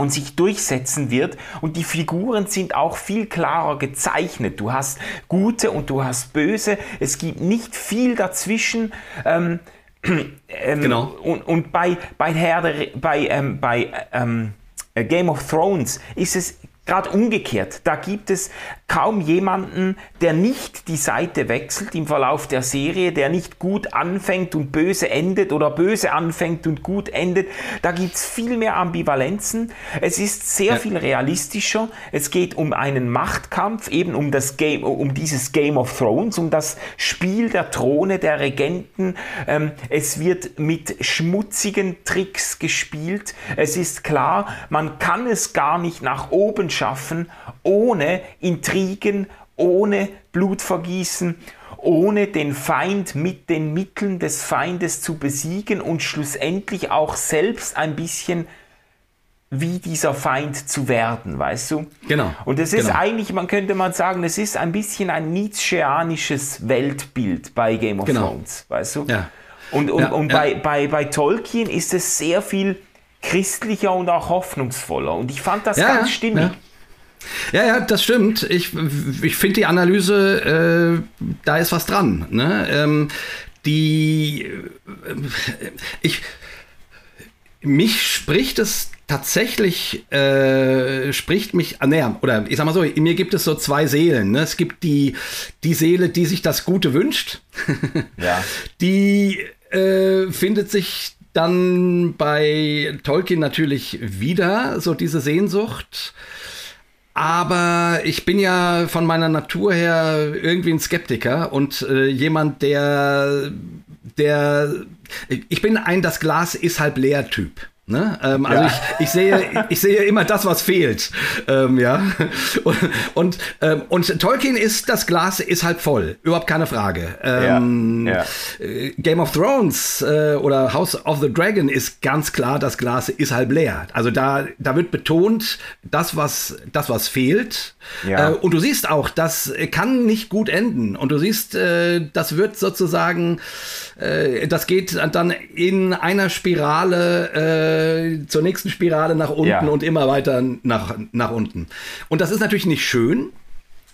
und sich durchsetzen wird. Und die Figuren sind auch viel klarer gezeichnet. Du hast gute und du hast böse. Es gibt nicht viel dazwischen. Ähm, ähm, genau. Und, und bei, bei, Herr der, bei, ähm, bei ähm, Game of Thrones ist es gerade umgekehrt. Da gibt es kaum jemanden, der nicht die Seite wechselt im Verlauf der Serie, der nicht gut anfängt und böse endet oder böse anfängt und gut endet. Da gibt es viel mehr Ambivalenzen. Es ist sehr ja. viel realistischer. Es geht um einen Machtkampf, eben um das Game, um dieses Game of Thrones, um das Spiel der Throne, der Regenten. Ähm, es wird mit schmutzigen Tricks gespielt. Es ist klar, man kann es gar nicht nach oben schaffen, ohne Intrigen, ohne Blutvergießen, ohne den Feind mit den Mitteln des Feindes zu besiegen und schlussendlich auch selbst ein bisschen wie dieser Feind zu werden, weißt du? Genau. Und es ist genau. eigentlich, man könnte mal sagen, es ist ein bisschen ein Nietzscheanisches Weltbild bei Game of genau. Thrones, weißt du? Ja. Und, und, ja, und ja. Bei, bei, bei Tolkien ist es sehr viel christlicher und auch hoffnungsvoller. Und ich fand das ja, ganz stimmig. Ja, ja, das stimmt. Ich, ich finde die Analyse, äh, da ist was dran. Ne? Ähm, die, äh, ich, mich spricht es tatsächlich, äh, spricht mich, ah, naja, oder ich sag mal so, in mir gibt es so zwei Seelen. Ne? Es gibt die, die Seele, die sich das Gute wünscht. ja. Die äh, findet sich dann bei Tolkien natürlich wieder, so diese Sehnsucht. Aber ich bin ja von meiner Natur her irgendwie ein Skeptiker und äh, jemand, der, der, ich bin ein das Glas ist halb leer Typ. Ne? Ähm, also ja. ich, ich, sehe, ich sehe immer das, was fehlt. Ähm, ja. Und, und, ähm, und, Tolkien ist, das Glas ist halb voll. Überhaupt keine Frage. Ähm, ja. Ja. Äh, Game of Thrones äh, oder House of the Dragon ist ganz klar, das Glas ist halb leer. Also da, da wird betont, das, was, das, was fehlt. Äh, und du siehst auch, das kann nicht gut enden. Und du siehst, äh, das wird sozusagen, äh, das geht dann in einer Spirale äh, zur nächsten Spirale nach unten ja. und immer weiter nach, nach unten. Und das ist natürlich nicht schön.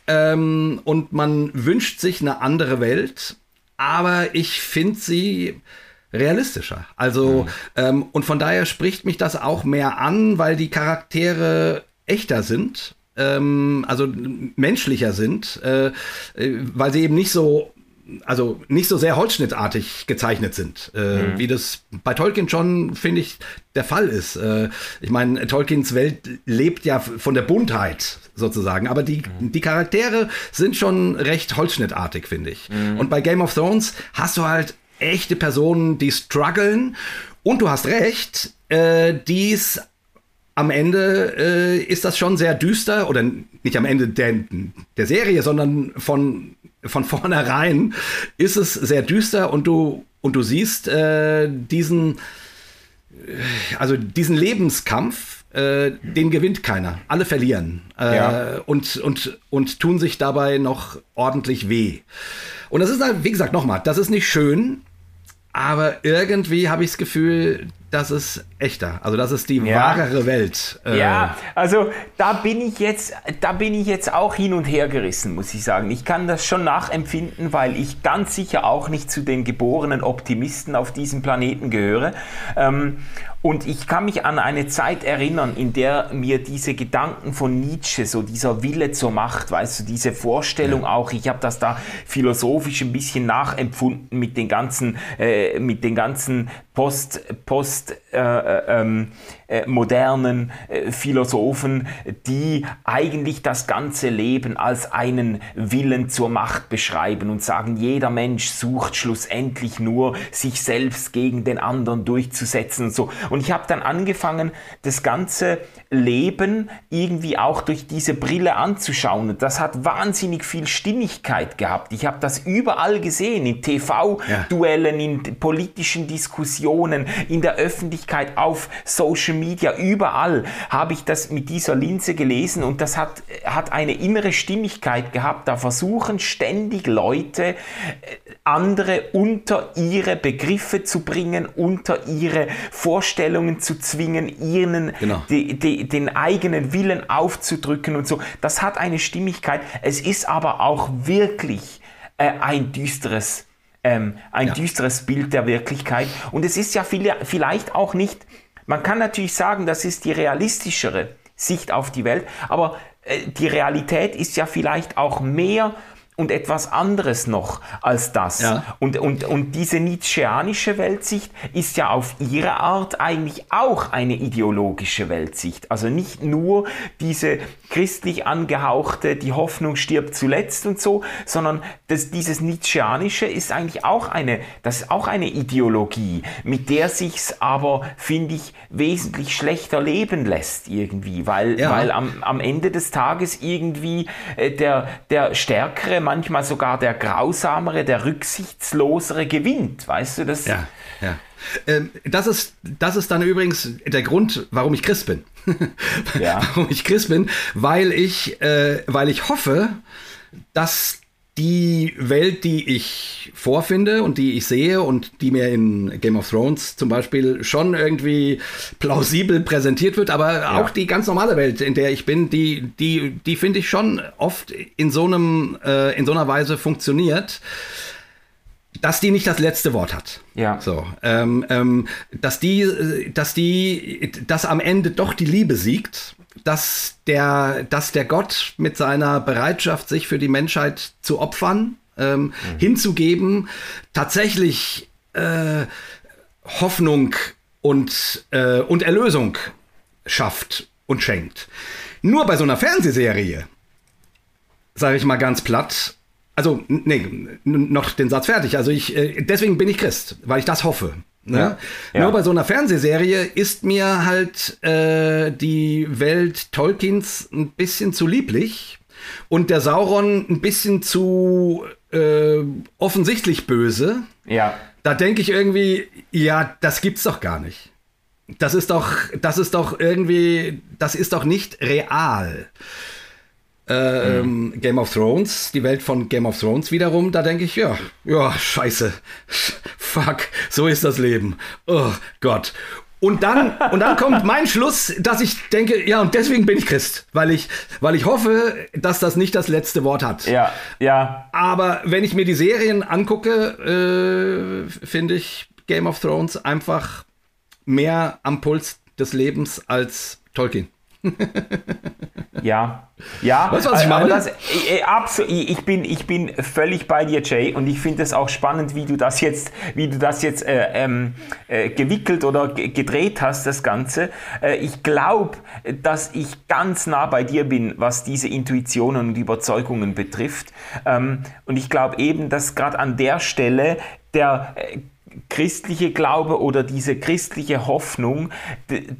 Ähm, und man wünscht sich eine andere Welt, aber ich finde sie realistischer. Also, mhm. ähm, und von daher spricht mich das auch mehr an, weil die Charaktere echter sind, ähm, also menschlicher sind, äh, äh weil sie eben nicht so also nicht so sehr holzschnittartig gezeichnet sind, äh, mhm. wie das bei Tolkien schon, finde ich, der Fall ist. Äh, ich meine, Tolkiens Welt lebt ja von der Buntheit sozusagen, aber die, mhm. die Charaktere sind schon recht holzschnittartig, finde ich. Mhm. Und bei Game of Thrones hast du halt echte Personen, die strugglen und du hast recht, äh, dies am Ende äh, ist das schon sehr düster, oder nicht am Ende der, der Serie, sondern von von vornherein ist es sehr düster und du, und du siehst äh, diesen, äh, also diesen Lebenskampf, äh, den gewinnt keiner. Alle verlieren äh, ja. und, und, und tun sich dabei noch ordentlich weh. Und das ist halt, wie gesagt, nochmal, das ist nicht schön, aber irgendwie habe ich das Gefühl, das ist echter. Also das ist die ja. wahrere Welt. Äh. Ja, also da bin ich jetzt, da bin ich jetzt auch hin und her gerissen, muss ich sagen. Ich kann das schon nachempfinden, weil ich ganz sicher auch nicht zu den geborenen Optimisten auf diesem Planeten gehöre. Ähm, und ich kann mich an eine Zeit erinnern, in der mir diese Gedanken von Nietzsche, so dieser Wille zur Macht, weißt du, diese Vorstellung ja. auch, ich habe das da philosophisch ein bisschen nachempfunden mit den ganzen, äh, mit den ganzen Post, Post äh, äh, ähm, äh, modernen äh, Philosophen, die eigentlich das ganze Leben als einen Willen zur Macht beschreiben und sagen, jeder Mensch sucht schlussendlich nur, sich selbst gegen den anderen durchzusetzen und so. Und ich habe dann angefangen, das ganze Leben irgendwie auch durch diese Brille anzuschauen. Und das hat wahnsinnig viel Stimmigkeit gehabt. Ich habe das überall gesehen, in TV-Duellen, in politischen Diskussionen, in der Öffentlichkeit, auf Social Media, überall habe ich das mit dieser Linse gelesen und das hat, hat eine innere Stimmigkeit gehabt. Da versuchen ständig Leute, äh, andere unter ihre Begriffe zu bringen, unter ihre Vorstellungen Vorstellungen zu zwingen, ihnen Genau. die, die, den eigenen Willen aufzudrücken und so. Das hat eine Stimmigkeit. Es ist aber auch wirklich äh, ein düsteres, ähm, ein Ja. düsteres Bild der Wirklichkeit. Und es ist ja viel, vielleicht auch nicht, man kann natürlich sagen, das ist die realistischere Sicht auf die Welt, aber äh, die Realität ist ja vielleicht auch mehr und etwas anderes noch als das. Ja. Und, und, und diese Nietzscheanische Weltsicht ist ja auf ihre Art eigentlich auch eine ideologische Weltsicht. Also nicht nur diese christlich angehauchte, die Hoffnung stirbt zuletzt und so, sondern das, dieses Nietzscheanische ist eigentlich auch eine, das ist auch eine Ideologie, mit der sich's aber, finde ich, wesentlich schlechter leben lässt irgendwie, weil, Ja. weil am, am Ende des Tages irgendwie äh, der, der Stärkere, manchmal sogar der Grausamere, der Rücksichtslosere gewinnt. Weißt du, das? Ja, ja. Ähm, das, ist, das ist dann übrigens der Grund, warum ich Christ bin. Ja. Warum ich Christ bin, weil ich, äh, weil ich hoffe, dass die Welt, die ich vorfinde und die ich sehe und die mir in Game of Thrones zum Beispiel schon irgendwie plausibel präsentiert wird, aber auch die ganz normale Welt, in der ich bin, die, die, die finde ich schon oft in so einem, äh, in so einer Weise funktioniert, dass die nicht das letzte Wort hat. Ja. So, ähm, ähm, dass die, äh, dass die, dass am Ende doch die Liebe siegt, dass der, dass der Gott mit seiner Bereitschaft, sich für die Menschheit zu opfern, ähm, hinzugeben, tatsächlich äh, Hoffnung und, äh, und Erlösung schafft und schenkt. Nur bei so einer Fernsehserie, sage ich mal ganz platt, also, nee, noch den Satz fertig. Also ich, äh, deswegen bin ich Christ, weil ich das hoffe. Ne? Ja, ja. Nur bei so einer Fernsehserie ist mir halt äh, die Welt Tolkiens ein bisschen zu lieblich und der Sauron ein bisschen zu äh, offensichtlich böse. Ja. Da denke ich irgendwie, ja, das gibt's doch gar nicht. Das ist doch, das ist doch irgendwie, das ist doch nicht real. Ähm, Game of Thrones, die Welt von Game of Thrones wiederum, da denke ich, ja, ja, scheiße, fuck, so ist das Leben. Oh Gott. Und dann, und dann kommt mein Schluss, dass ich denke, ja, und deswegen bin ich Christ, weil ich, weil ich hoffe, dass das nicht das letzte Wort hat. Ja, ja, Aber wenn ich mir die Serien angucke, äh, finde ich Game of Thrones einfach mehr am Puls des Lebens als Tolkien. ja, ja. Weißt du, was ich Aber meine? Das, äh, absolut, ich bin, ich bin völlig bei dir, Jay, und ich finde es auch spannend, wie du das jetzt, wie du das jetzt äh, ähm, äh, gewickelt oder ge- gedreht hast, das Ganze. Äh, ich glaube, dass ich ganz nah bei dir bin, was diese Intuitionen und Überzeugungen betrifft. Ähm, und ich glaube eben, dass gerade an der Stelle der äh, christliche Glaube oder diese christliche Hoffnung,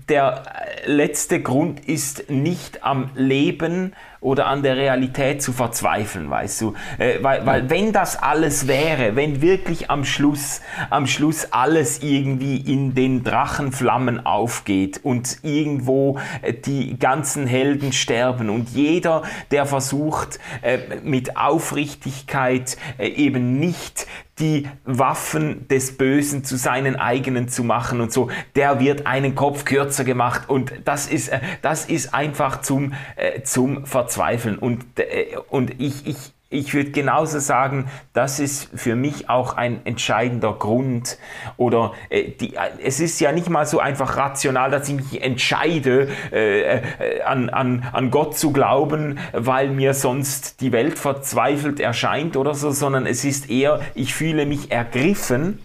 der letzte Grund ist nicht am Leben oder an der Realität zu verzweifeln, weißt du? Äh, weil, weil wenn das alles wäre, wenn wirklich am Schluss, am Schluss alles irgendwie in den Drachenflammen aufgeht und irgendwo äh, die ganzen Helden sterben und jeder, der versucht, äh, mit Aufrichtigkeit äh, eben nicht die Waffen des Bösen zu seinen eigenen zu machen und so, der wird einen Kopf kürzer gemacht und das ist, äh, das ist einfach zum, äh, zum Verzweifeln. Und, äh, und ich, ich, ich würde genauso sagen, das ist für mich auch ein entscheidender Grund. Oder äh, die, äh, es ist ja nicht mal so einfach rational, dass ich mich entscheide, äh, äh, an, an, an Gott zu glauben, weil mir sonst die Welt verzweifelt erscheint oder so, sondern es ist eher, ich fühle mich ergriffen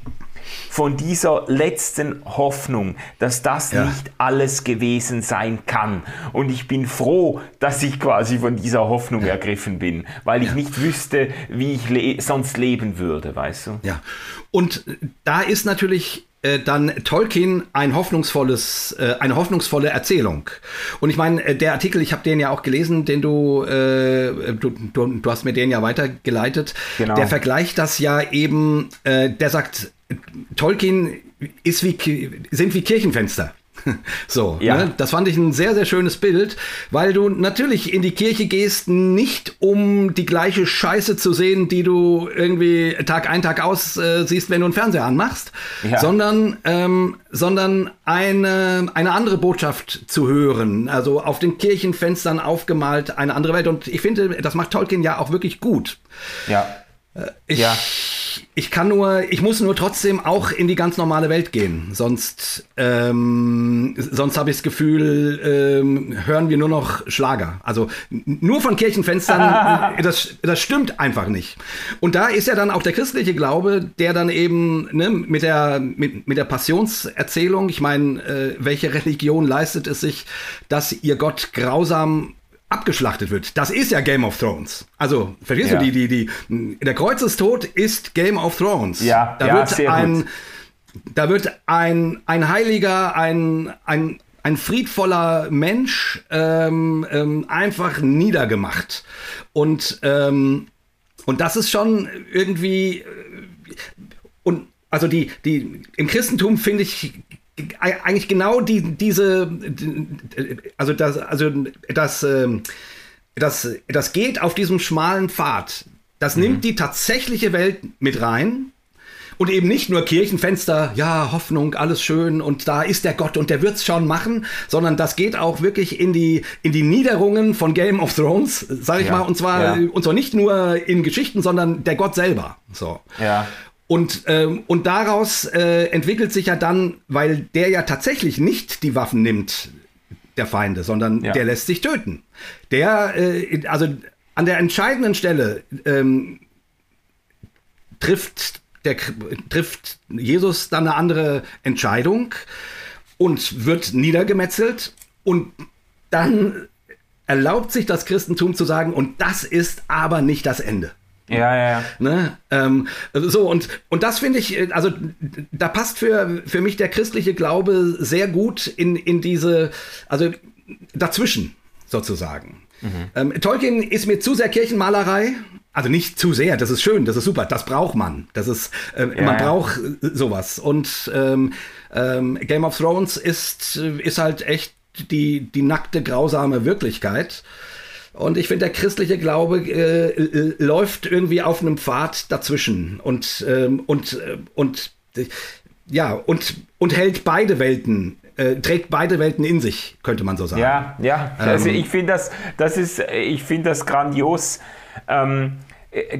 von dieser letzten Hoffnung, dass das Ja. nicht alles gewesen sein kann. Und ich bin froh, dass ich quasi von dieser Hoffnung ergriffen bin, weil ich nicht wüsste, wie ich le sonst leben würde, weißt du? Ja. Und da ist natürlich dann Tolkien ein hoffnungsvolles, äh, eine hoffnungsvolle Erzählung. Und ich meine, äh, der Artikel, ich habe den ja auch gelesen, den du, äh, du, du, du hast mir den ja weitergeleitet. Genau. Der vergleicht das ja eben, äh, der sagt, Tolkien ist wie, sind wie Kirchenfenster. So, ja. ne? das fand ich ein sehr, sehr schönes Bild, weil du natürlich in die Kirche gehst, nicht um die gleiche Scheiße zu sehen, die du irgendwie Tag ein, Tag aus äh, siehst, wenn du einen Fernseher anmachst, ja. sondern, ähm, sondern eine, eine andere Botschaft zu hören. Also auf den Kirchenfenstern aufgemalt eine andere Welt. Und ich finde, das macht Tolkien ja auch wirklich gut. Ja. Äh, ich, ja ich kann nur, ich muss nur trotzdem auch in die ganz normale Welt gehen. Sonst, ähm, sonst habe ich das Gefühl, ähm, hören wir nur noch Schlager. Also nur von Kirchenfenstern, das, das stimmt einfach nicht. Und da ist ja dann auch der christliche Glaube, der dann eben ne, mit, der, mit, mit der Passionserzählung, ich meine, äh, welche Religion leistet es sich, dass ihr Gott grausam abgeschlachtet wird. Das ist ja Game of Thrones. Also, verstehst ja. du, die, die, die, der Kreuzestod ist Game of Thrones. Ja, da ja, wird ein, gut. da wird ein, ein Heiliger, ein, ein, ein friedvoller Mensch ähm, ähm, einfach niedergemacht. Und, ähm, und das ist schon irgendwie, äh, und also die, die, im Christentum finde ich, eigentlich genau die, diese, also das, also das, ähm, das, das geht auf diesem schmalen Pfad. Das mhm. nimmt die tatsächliche Welt mit rein. Und eben nicht nur Kirchenfenster, ja, Hoffnung, alles schön und da ist der Gott und der wird's schon machen, sondern das geht auch wirklich in die, in die Niederungen von Game of Thrones, sag ich ja, mal, und zwar, ja. und zwar nicht nur in Geschichten, sondern der Gott selber. So. Ja. Und, ähm, und daraus äh, entwickelt sich ja dann, weil der ja tatsächlich nicht die Waffen nimmt, der Feinde, sondern ja. der lässt sich töten. Der, äh, also an der entscheidenden Stelle ähm, trifft, der, trifft Jesus dann eine andere Entscheidung und wird niedergemetzelt und dann erlaubt sich das Christentum zu sagen, und das ist aber nicht das Ende. Ja, ja, ja. Ne? Ähm, so, und, und das finde ich, also da passt für, für mich der christliche Glaube sehr gut in, in diese, also dazwischen sozusagen. Mhm. Ähm, Tolkien ist mir zu sehr Kirchenmalerei. Also nicht zu sehr, das ist schön, das ist super, das braucht man. Das ist, äh, ja, man ja. braucht sowas. Und ähm, ähm, Game of Thrones ist, ist halt echt die, die nackte, grausame Wirklichkeit. Und ich finde, der christliche Glaube äh, läuft irgendwie auf einem Pfad dazwischen und, ähm, und, äh, und, äh, ja, und, und hält beide Welten äh, trägt beide Welten in sich, könnte man so sagen. Ja, ja. Also ähm, ich finde das, das ist, ich finde das grandios. Ähm, äh,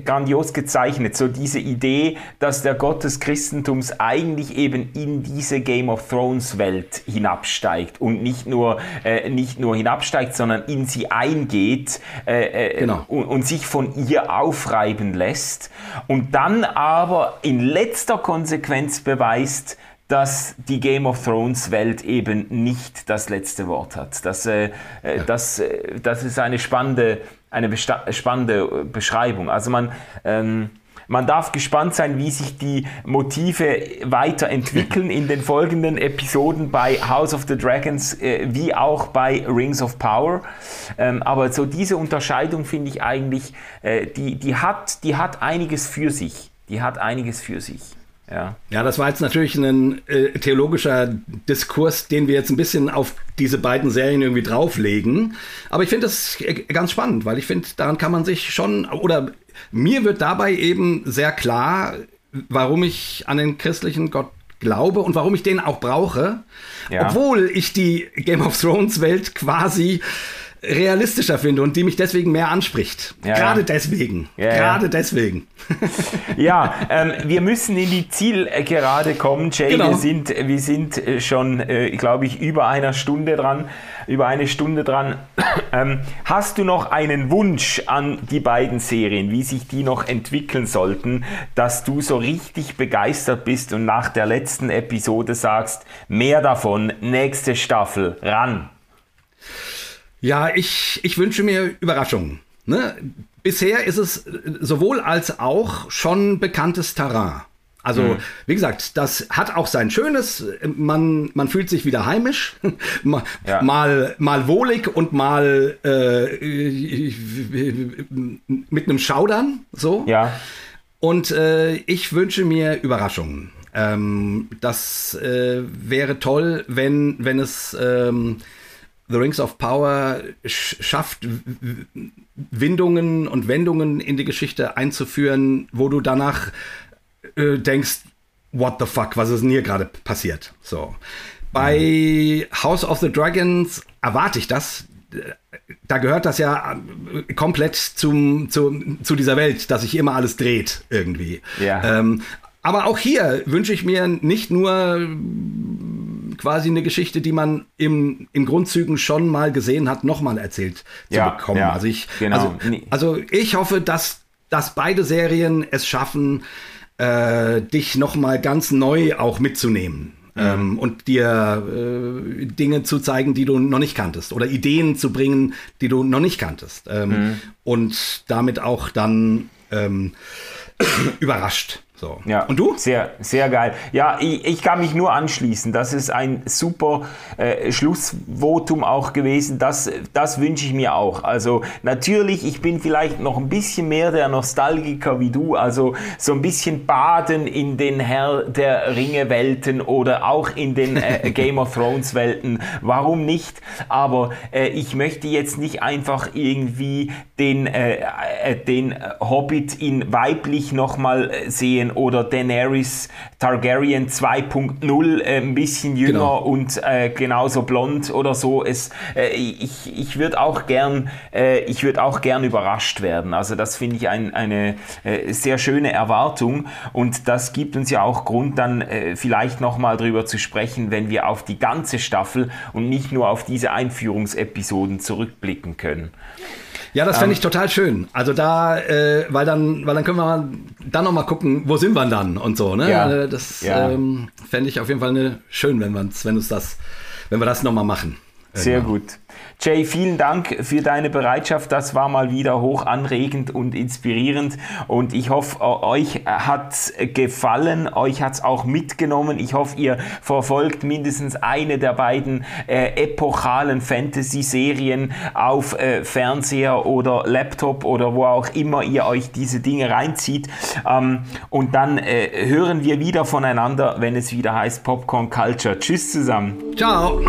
grandios gezeichnet. So diese Idee, dass der Gott des Christentums eigentlich eben in diese Game of Thrones Welt hinabsteigt und nicht nur, äh, nicht nur hinabsteigt, sondern in sie eingeht äh, äh genau. und, und, sich von ihr aufreiben lässt und dann aber in letzter Konsequenz beweist, dass die Game of Thrones Welt eben nicht das letzte Wort hat. Das, äh, äh ja. das, äh, das ist eine spannende, eine spannende Beschreibung. Also man, ähm, man darf gespannt sein, wie sich die Motive weiterentwickeln in den folgenden Episoden bei House of the Dragons äh, wie auch bei Rings of Power. Ähm, aber so diese Unterscheidung finde ich eigentlich, äh, die, die, hat, die hat einiges für sich. Die hat einiges für sich. Ja. ja, das war jetzt natürlich ein äh, theologischer Diskurs, den wir jetzt ein bisschen auf diese beiden Serien irgendwie drauflegen. Aber ich finde das ganz spannend, weil ich finde, daran kann man sich schon, oder mir wird dabei eben sehr klar, warum ich an den christlichen Gott glaube und warum ich den auch brauche. Ja. Obwohl ich die Game of Thrones Welt quasi realistischer finde und die mich deswegen mehr anspricht. Ja, Gerade ja. deswegen. Ja, Gerade deswegen. Ja, ähm, wir müssen in die Zielgerade kommen, Jay. Genau. Wir sind, wir sind äh, schon, äh, glaube ich, über einer Stunde dran. Über eine Stunde dran. Ähm, hast du noch einen Wunsch an die beiden Serien, wie sich die noch entwickeln sollten, dass du so richtig begeistert bist und nach der letzten Episode sagst, mehr davon, nächste Staffel, ran? Ja, ich, ich wünsche mir Überraschungen. Ne? Bisher ist es sowohl als auch schon bekanntes Terrain. Also, mhm. wie gesagt, das hat auch sein Schönes. Man, man fühlt sich wieder heimisch. mal, ja. mal, mal wohlig und mal äh, mit einem Schaudern. So. Ja. Und äh, ich wünsche mir Überraschungen. Ähm, das äh, wäre toll, wenn, wenn es ähm, The Rings of Power schafft, Windungen und Wendungen in die Geschichte einzuführen, wo du danach äh, denkst, what the fuck, was ist denn hier gerade passiert? So. Bei House of the Dragons erwarte ich das. Da gehört das ja äh, komplett zum, zum, zu dieser Welt, dass sich immer alles dreht irgendwie. Ja. Ähm, aber auch hier wünsche ich mir nicht nur quasi eine Geschichte, die man im, in Grundzügen schon mal gesehen hat, nochmal erzählt zu ja, bekommen. Ja, also, ich, genau. also, also ich hoffe, dass, dass beide Serien es schaffen, äh, dich nochmal ganz neu auch mitzunehmen. Ähm, und dir äh, Dinge zu zeigen, die du noch nicht kanntest oder Ideen zu bringen, die du noch nicht kanntest ähm, mhm. und damit auch dann ähm, überrascht. So. Ja, und du? Sehr, sehr geil. Ja, ich, ich kann mich nur anschließen. Das ist ein super äh, Schlussvotum auch gewesen. Das, das wünsche ich mir auch. Also natürlich, ich bin vielleicht noch ein bisschen mehr der Nostalgiker wie du. Also so ein bisschen baden in den Herr der Ringe-Welten oder auch in den äh, Game of Thrones-Welten. Warum nicht? Aber äh, ich möchte jetzt nicht einfach irgendwie den, äh, äh, den Hobbit in weiblich nochmal äh, oder Daenerys Targaryen 2.0 äh, ein bisschen jünger genau. und äh, genauso blond oder so. Es, äh, ich ich würde auch gern äh, ich würde auch gern überrascht werden. Also das finde ich ein, eine äh, sehr schöne Erwartung und das gibt uns ja auch Grund dann äh, vielleicht noch mal drüber zu sprechen, wenn wir auf die ganze Staffel und nicht nur auf diese Einführungsepisoden zurückblicken können. Ja, das fände ich ähm, total schön. Also da, äh, weil dann, weil dann können wir dann noch mal gucken, wo sind wir dann und so. Ne? Ja. Äh, das ja. ähm, fände ich auf jeden Fall eine, schön, wenn wir wenn uns das, wenn wir das noch mal machen. Sehr gut. Jay, vielen Dank für deine Bereitschaft. Das war mal wieder hoch anregend und inspirierend. Und ich hoffe, euch hat gefallen, euch hat es auch mitgenommen. Ich hoffe, ihr verfolgt mindestens eine der beiden äh, epochalen Fantasy-Serien auf äh, Fernseher oder Laptop oder wo auch immer ihr euch diese Dinge reinzieht. Ähm, und dann äh, hören wir wieder voneinander, wenn es wieder heißt Popcorn Culture. Tschüss zusammen. Ciao.